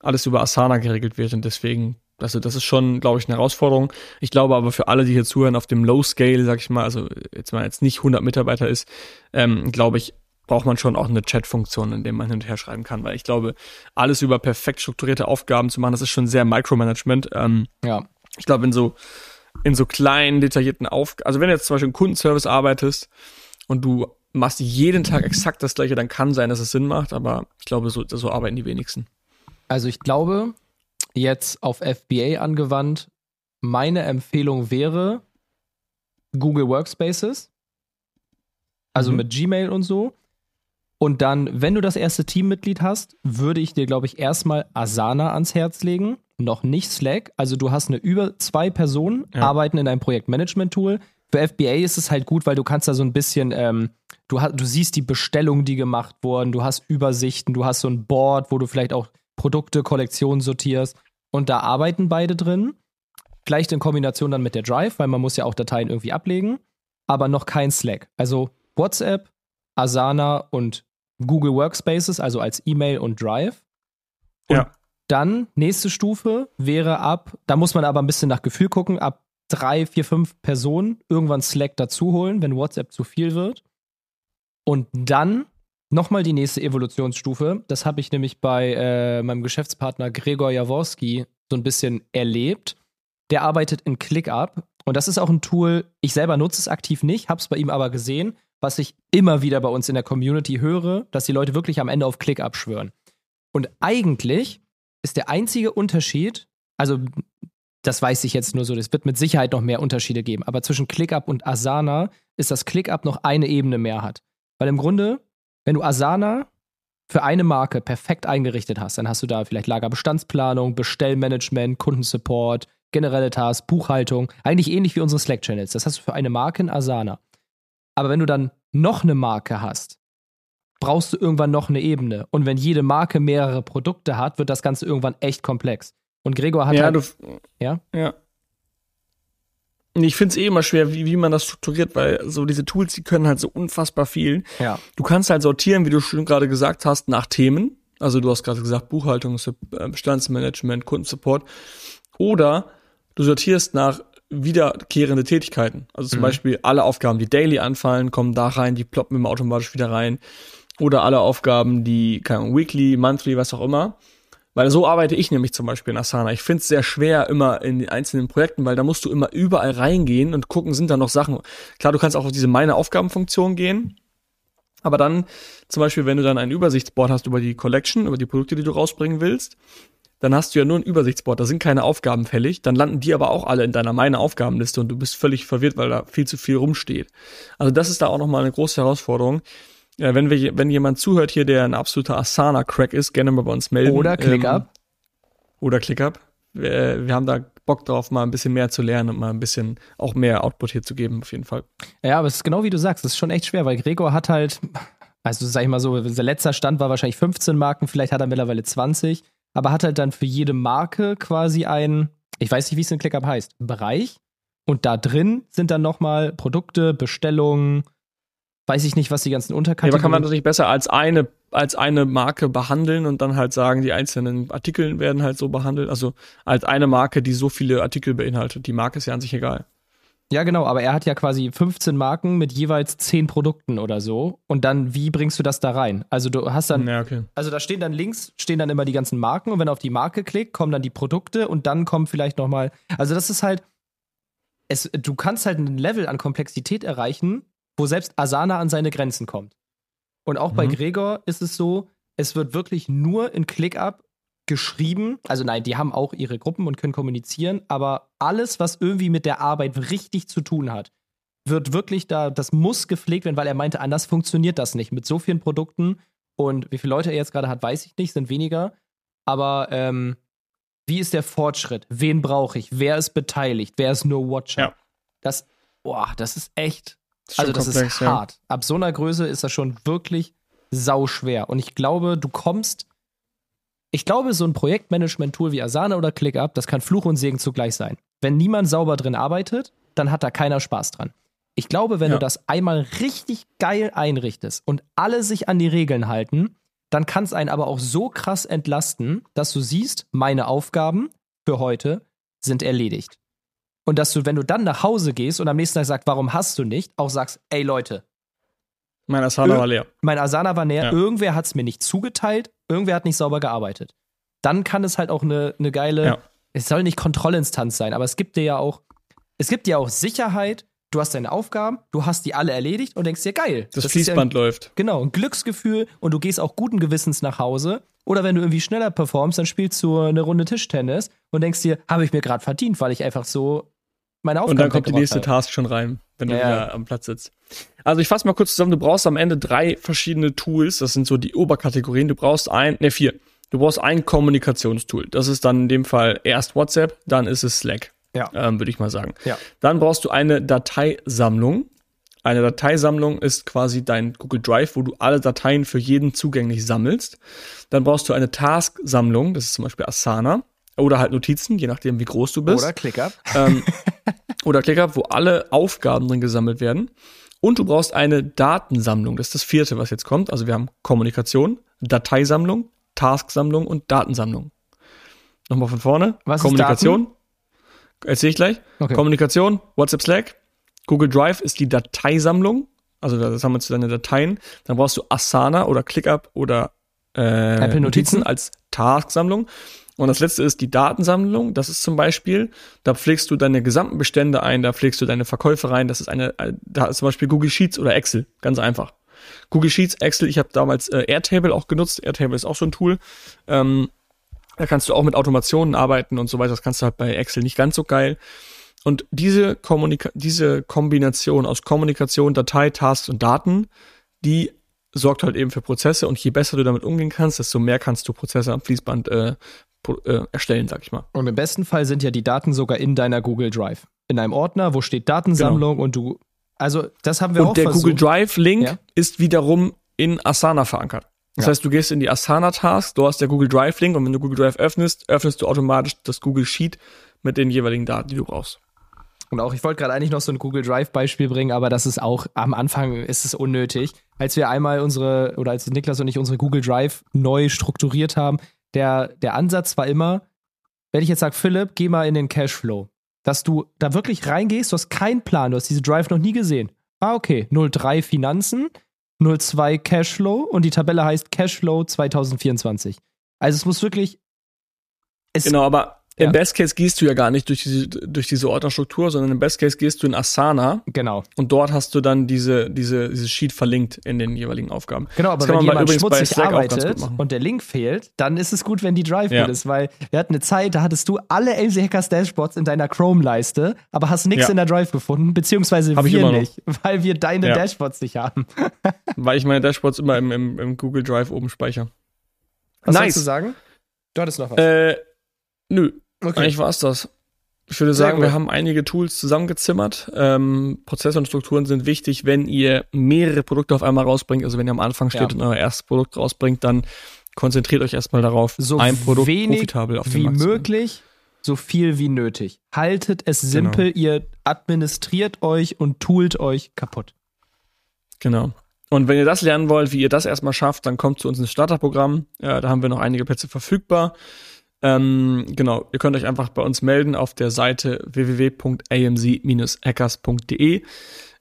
alles über Asana geregelt wird und deswegen also das ist schon, glaube ich, eine Herausforderung. Ich glaube aber für alle, die hier zuhören, auf dem Low Scale, sag ich mal, also jetzt mal jetzt nicht 100 Mitarbeiter ist, ähm, glaube ich, braucht man schon auch eine Chat-Funktion, in der man hin und her schreiben kann, weil ich glaube, alles über perfekt strukturierte Aufgaben zu machen, das ist schon sehr Micromanagement. Ähm, ja. Ich glaube, in so in so kleinen, detaillierten Aufgaben, also wenn du jetzt zum Beispiel im Kundenservice arbeitest und du machst jeden Tag exakt das gleiche, dann kann sein, dass es Sinn macht, aber ich glaube, so, so arbeiten die wenigsten. Also ich glaube, jetzt auf FBA angewandt, meine Empfehlung wäre Google Workspaces. Also mhm. mit Gmail und so. Und dann, wenn du das erste Teammitglied hast, würde ich dir, glaube ich, erstmal Asana ans Herz legen. Noch nicht Slack. Also du hast eine über zwei Personen, ja. arbeiten in einem Projektmanagement-Tool. Für FBA ist es halt gut, weil du kannst da so ein bisschen, ähm, du, hast, du siehst die Bestellungen, die gemacht wurden, du hast Übersichten, du hast so ein Board, wo du vielleicht auch Produkte, Kollektionen sortierst. Und da arbeiten beide drin. Vielleicht in Kombination dann mit der Drive, weil man muss ja auch Dateien irgendwie ablegen. Aber noch kein Slack. Also WhatsApp, Asana und Google Workspaces, also als E-Mail und Drive. Und ja. dann nächste Stufe wäre ab, da muss man aber ein bisschen nach Gefühl gucken, ab drei, vier, fünf Personen irgendwann Slack dazu holen, wenn WhatsApp zu viel wird. Und dann nochmal die nächste Evolutionsstufe. Das habe ich nämlich bei äh, meinem Geschäftspartner Gregor Jaworski so ein bisschen erlebt. Der arbeitet in ClickUp und das ist auch ein Tool, ich selber nutze es aktiv nicht, habe es bei ihm aber gesehen, was ich immer wieder bei uns in der Community höre, dass die Leute wirklich am Ende auf ClickUp schwören. Und eigentlich ist der einzige Unterschied, also das weiß ich jetzt nur so, es wird mit Sicherheit noch mehr Unterschiede geben, aber zwischen ClickUp und Asana ist, dass ClickUp noch eine Ebene mehr hat. Weil im Grunde wenn du Asana für eine Marke perfekt eingerichtet hast, dann hast du da vielleicht Lagerbestandsplanung, Bestellmanagement, Kundensupport, generelle Tasks, Buchhaltung, eigentlich ähnlich wie unsere Slack-Channels. Das hast du für eine Marke in Asana. Aber wenn du dann noch eine Marke hast, brauchst du irgendwann noch eine Ebene. Und wenn jede Marke mehrere Produkte hat, wird das Ganze irgendwann echt komplex. Und Gregor hat ja, halt, du, ja, ja. Ich finde es eh immer schwer, wie, wie man das strukturiert, weil so diese Tools, die können halt so unfassbar viel. Ja. Du kannst halt sortieren, wie du schon gerade gesagt hast, nach Themen. Also du hast gerade gesagt, Buchhaltung, äh, Bestandsmanagement, Kundensupport. Oder du sortierst nach wiederkehrende Tätigkeiten. Also zum mhm. Beispiel alle Aufgaben, die daily anfallen, kommen da rein, die ploppen immer automatisch wieder rein. Oder alle Aufgaben, die, keine Ahnung, weekly, monthly, was auch immer. Weil so arbeite ich nämlich zum Beispiel in Asana. Ich finde es sehr schwer immer in den einzelnen Projekten, weil da musst du immer überall reingehen und gucken, sind da noch Sachen. Klar, du kannst auch auf diese meine Aufgabenfunktion gehen. Aber dann, zum Beispiel, wenn du dann ein Übersichtsboard hast über die Collection, über die Produkte, die du rausbringen willst, dann hast du ja nur ein Übersichtsboard, da sind keine Aufgaben fällig, dann landen die aber auch alle in deiner meine Aufgabenliste und du bist völlig verwirrt, weil da viel zu viel rumsteht. Also das ist da auch nochmal eine große Herausforderung. Ja, wenn wir, wenn jemand zuhört hier, der ein absoluter Asana-Crack ist, gerne mal bei uns melden. Oder ClickUp. Ähm, oder ClickUp. Wir, wir haben da Bock drauf, mal ein bisschen mehr zu lernen und mal ein bisschen auch mehr Output hier zu geben, auf jeden Fall. Ja, aber es ist genau wie du sagst, es ist schon echt schwer, weil Gregor hat halt, also sag ich mal so, der letzter Stand war wahrscheinlich 15 Marken, vielleicht hat er mittlerweile 20, aber hat halt dann für jede Marke quasi ein, ich weiß nicht, wie es in ClickUp heißt, Bereich. Und da drin sind dann nochmal Produkte, Bestellungen, weiß ich nicht, was die ganzen Unterkategorien. Ja, aber kann man natürlich besser als eine als eine Marke behandeln und dann halt sagen, die einzelnen Artikel werden halt so behandelt. Also als eine Marke, die so viele Artikel beinhaltet. Die Marke ist ja an sich egal. Ja, genau, aber er hat ja quasi 15 Marken mit jeweils 10 Produkten oder so. Und dann, wie bringst du das da rein? Also du hast dann, ja, okay. also da stehen dann links, stehen dann immer die ganzen Marken und wenn er auf die Marke klickt, kommen dann die Produkte und dann kommen vielleicht nochmal, also das ist halt, es, du kannst halt ein Level an Komplexität erreichen, wo selbst Asana an seine Grenzen kommt. Und auch mhm. bei Gregor ist es so, es wird wirklich nur in ClickUp geschrieben. Also nein, die haben auch ihre Gruppen und können kommunizieren, aber alles, was irgendwie mit der Arbeit richtig zu tun hat, wird wirklich da, das muss gepflegt werden, weil er meinte, anders funktioniert das nicht. Mit so vielen Produkten und wie viele Leute er jetzt gerade hat, weiß ich nicht, sind weniger. Aber ähm, Wie ist der Fortschritt? Wen brauche ich? Wer ist beteiligt? Wer ist nur Watcher? Ja. Das, boah, das ist echt. Das also, das komplex, ist hart. Ja. Ab so einer Größe ist das schon wirklich sau schwer. Und ich glaube, du kommst. Ich glaube, so ein Projektmanagement-Tool wie Asana oder ClickUp, das kann Fluch und Segen zugleich sein. Wenn niemand sauber drin arbeitet, dann hat da keiner Spaß dran. Ich glaube, wenn ja. du das einmal richtig geil einrichtest und alle sich an die Regeln halten, dann kann es einen aber auch so krass entlasten, dass du siehst, meine Aufgaben für heute sind erledigt. Und dass du, wenn du dann nach Hause gehst und am nächsten Tag sagst, warum hast du nicht, auch sagst, ey Leute. Mein Asana war leer. Mein Asana war leer. Ja. Irgendwer hat es mir nicht zugeteilt. Irgendwer hat nicht sauber gearbeitet. Dann kann es halt auch eine, eine geile, ja. es soll nicht Kontrollinstanz sein, aber es gibt dir ja auch, es gibt dir auch Sicherheit, du hast deine Aufgaben, du hast die alle erledigt und denkst dir, geil. Das, das Fließband ja ein, läuft. Genau, ein Glücksgefühl und du gehst auch guten Gewissens nach Hause. Oder wenn du irgendwie schneller performst, dann spielst du eine Runde Tischtennis und denkst dir, habe ich mir gerade verdient, weil ich einfach so meine Aufgaben Und dann kommt die nächste habe. Task schon rein, wenn ja, du wieder am Platz sitzt. Also ich fasse mal kurz zusammen, du brauchst am Ende drei verschiedene Tools, das sind so die Oberkategorien. Du brauchst ein, ne vier. Du brauchst ein Kommunikationstool. Das ist dann in dem Fall erst WhatsApp, dann ist es Slack. Ja. Ähm, Würde ich mal sagen. Ja. Dann brauchst du eine Dateisammlung. Eine Dateisammlung ist quasi dein Google Drive, wo du alle Dateien für jeden zugänglich sammelst. Dann brauchst du eine Task-Sammlung, das ist zum Beispiel Asana. Oder halt Notizen, je nachdem, wie groß du bist. Oder ClickUp. Ähm, oder ClickUp, wo alle Aufgaben drin gesammelt werden. Und du brauchst eine Datensammlung. Das ist das vierte, was jetzt kommt. Also wir haben Kommunikation, Dateisammlung, Tasksammlung und Datensammlung. Nochmal von vorne. Was Kommunikation. Erzähle ich gleich. Okay. Kommunikation, WhatsApp Slack. Google Drive ist die Dateisammlung. Also da sammelst du deine Dateien. Dann brauchst du Asana oder ClickUp oder äh, Apple Notizen als Tasksammlung. Und das letzte ist die Datensammlung. Das ist zum Beispiel, da pflegst du deine gesamten Bestände ein, da pflegst du deine Verkäufe rein. Das ist eine, da ist zum Beispiel Google Sheets oder Excel. Ganz einfach. Google Sheets, Excel, ich habe damals äh, Airtable auch genutzt. Airtable ist auch so ein Tool. Ähm, da kannst du auch mit Automationen arbeiten und so weiter. Das kannst du halt bei Excel nicht ganz so geil. Und diese, Kommunika diese Kombination aus Kommunikation, Datei, Tasks und Daten, die sorgt halt eben für Prozesse. Und je besser du damit umgehen kannst, desto mehr kannst du Prozesse am Fließband äh, äh, erstellen, sag ich mal. Und im besten Fall sind ja die Daten sogar in deiner Google Drive. In einem Ordner, wo steht Datensammlung genau. und du. Also, das haben wir und auch Und der versucht. Google Drive-Link ja? ist wiederum in Asana verankert. Das ja. heißt, du gehst in die Asana-Task, du hast der Google Drive-Link und wenn du Google Drive öffnest, öffnest du automatisch das Google Sheet mit den jeweiligen Daten, die du brauchst. Und auch, ich wollte gerade eigentlich noch so ein Google Drive-Beispiel bringen, aber das ist auch, am Anfang ist es unnötig. Als wir einmal unsere, oder als Niklas und ich unsere Google Drive neu strukturiert haben, der, der Ansatz war immer, wenn ich jetzt sage, Philipp, geh mal in den Cashflow, dass du da wirklich reingehst, du hast keinen Plan, du hast diese Drive noch nie gesehen. Ah, okay, 03 Finanzen, 02 Cashflow und die Tabelle heißt Cashflow 2024. Also es muss wirklich. Es genau, aber im Best Case gehst du ja gar nicht durch diese, durch diese Ordnerstruktur, sondern im Best Case gehst du in Asana. Genau. Und dort hast du dann diese, diese, dieses Sheet verlinkt in den jeweiligen Aufgaben. Genau, aber wenn jemand schmutzig arbeitet und der Link fehlt, dann ist es gut, wenn die Drive ja. ist, weil wir hatten eine Zeit, da hattest du alle AMC Hackers Dashboards in deiner Chrome-Leiste, aber hast nichts ja. in der Drive gefunden, beziehungsweise Hab wir nicht, weil wir deine ja. Dashboards nicht haben. weil ich meine Dashboards immer im, im, im Google Drive oben speichere. Was nice. sollst du sagen? Du hattest noch was. Äh, nö, Okay. Eigentlich war es das. Ich würde sagen, wir haben einige Tools zusammengezimmert. Ähm, Prozesse und Strukturen sind wichtig, wenn ihr mehrere Produkte auf einmal rausbringt. Also wenn ihr am Anfang steht ja. und euer erstes Produkt rausbringt, dann konzentriert euch erstmal darauf, so ein Produkt profitabel auf den wie Markt möglich, so viel wie nötig. Haltet es genau. simpel, genau. ihr administriert euch und toolt euch kaputt. Genau. Und wenn ihr das lernen wollt, wie ihr das erstmal schafft, dann kommt zu uns ins Starterprogramm. Ja, da haben wir noch einige Plätze verfügbar. Ähm, genau, ihr könnt euch einfach bei uns melden auf der Seite www.amc-hackers.de.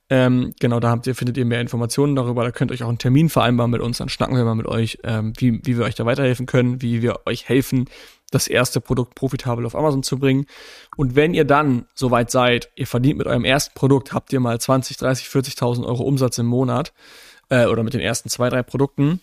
Ähm, genau, da habt ihr, findet ihr mehr Informationen darüber. Da könnt ihr euch auch einen Termin vereinbaren mit uns. Dann schnacken wir mal mit euch, ähm, wie, wie wir euch da weiterhelfen können, wie wir euch helfen, das erste Produkt profitabel auf Amazon zu bringen. Und wenn ihr dann soweit seid, ihr verdient mit eurem ersten Produkt, habt ihr mal 20, 30, 40.000 Euro Umsatz im Monat äh, oder mit den ersten zwei, drei Produkten,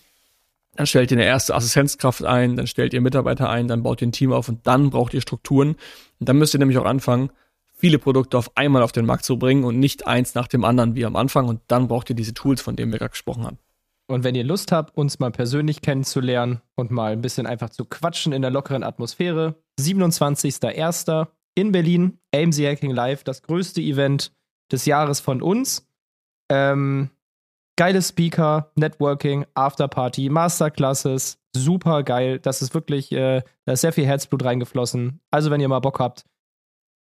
dann stellt ihr eine erste Assistenzkraft ein, dann stellt ihr Mitarbeiter ein, dann baut ihr ein Team auf und dann braucht ihr Strukturen. Und dann müsst ihr nämlich auch anfangen, viele Produkte auf einmal auf den Markt zu bringen und nicht eins nach dem anderen wie am Anfang. Und dann braucht ihr diese Tools, von denen wir gerade gesprochen haben. Und wenn ihr Lust habt, uns mal persönlich kennenzulernen und mal ein bisschen einfach zu quatschen in der lockeren Atmosphäre, 27.01. in Berlin. AMC Hacking Live, das größte Event des Jahres von uns. Ähm, geile Speaker, Networking, Afterparty, Masterclasses, super geil. Das ist wirklich, äh, da ist sehr viel Herzblut reingeflossen. Also, wenn ihr mal Bock habt,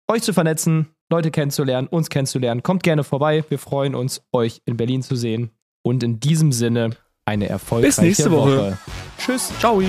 euch zu vernetzen, Leute kennenzulernen, uns kennenzulernen, kommt gerne vorbei. Wir freuen uns, euch in Berlin zu sehen. Und in diesem Sinne eine erfolgreiche Bis nächste Woche. Woche. Tschüss. Ciao.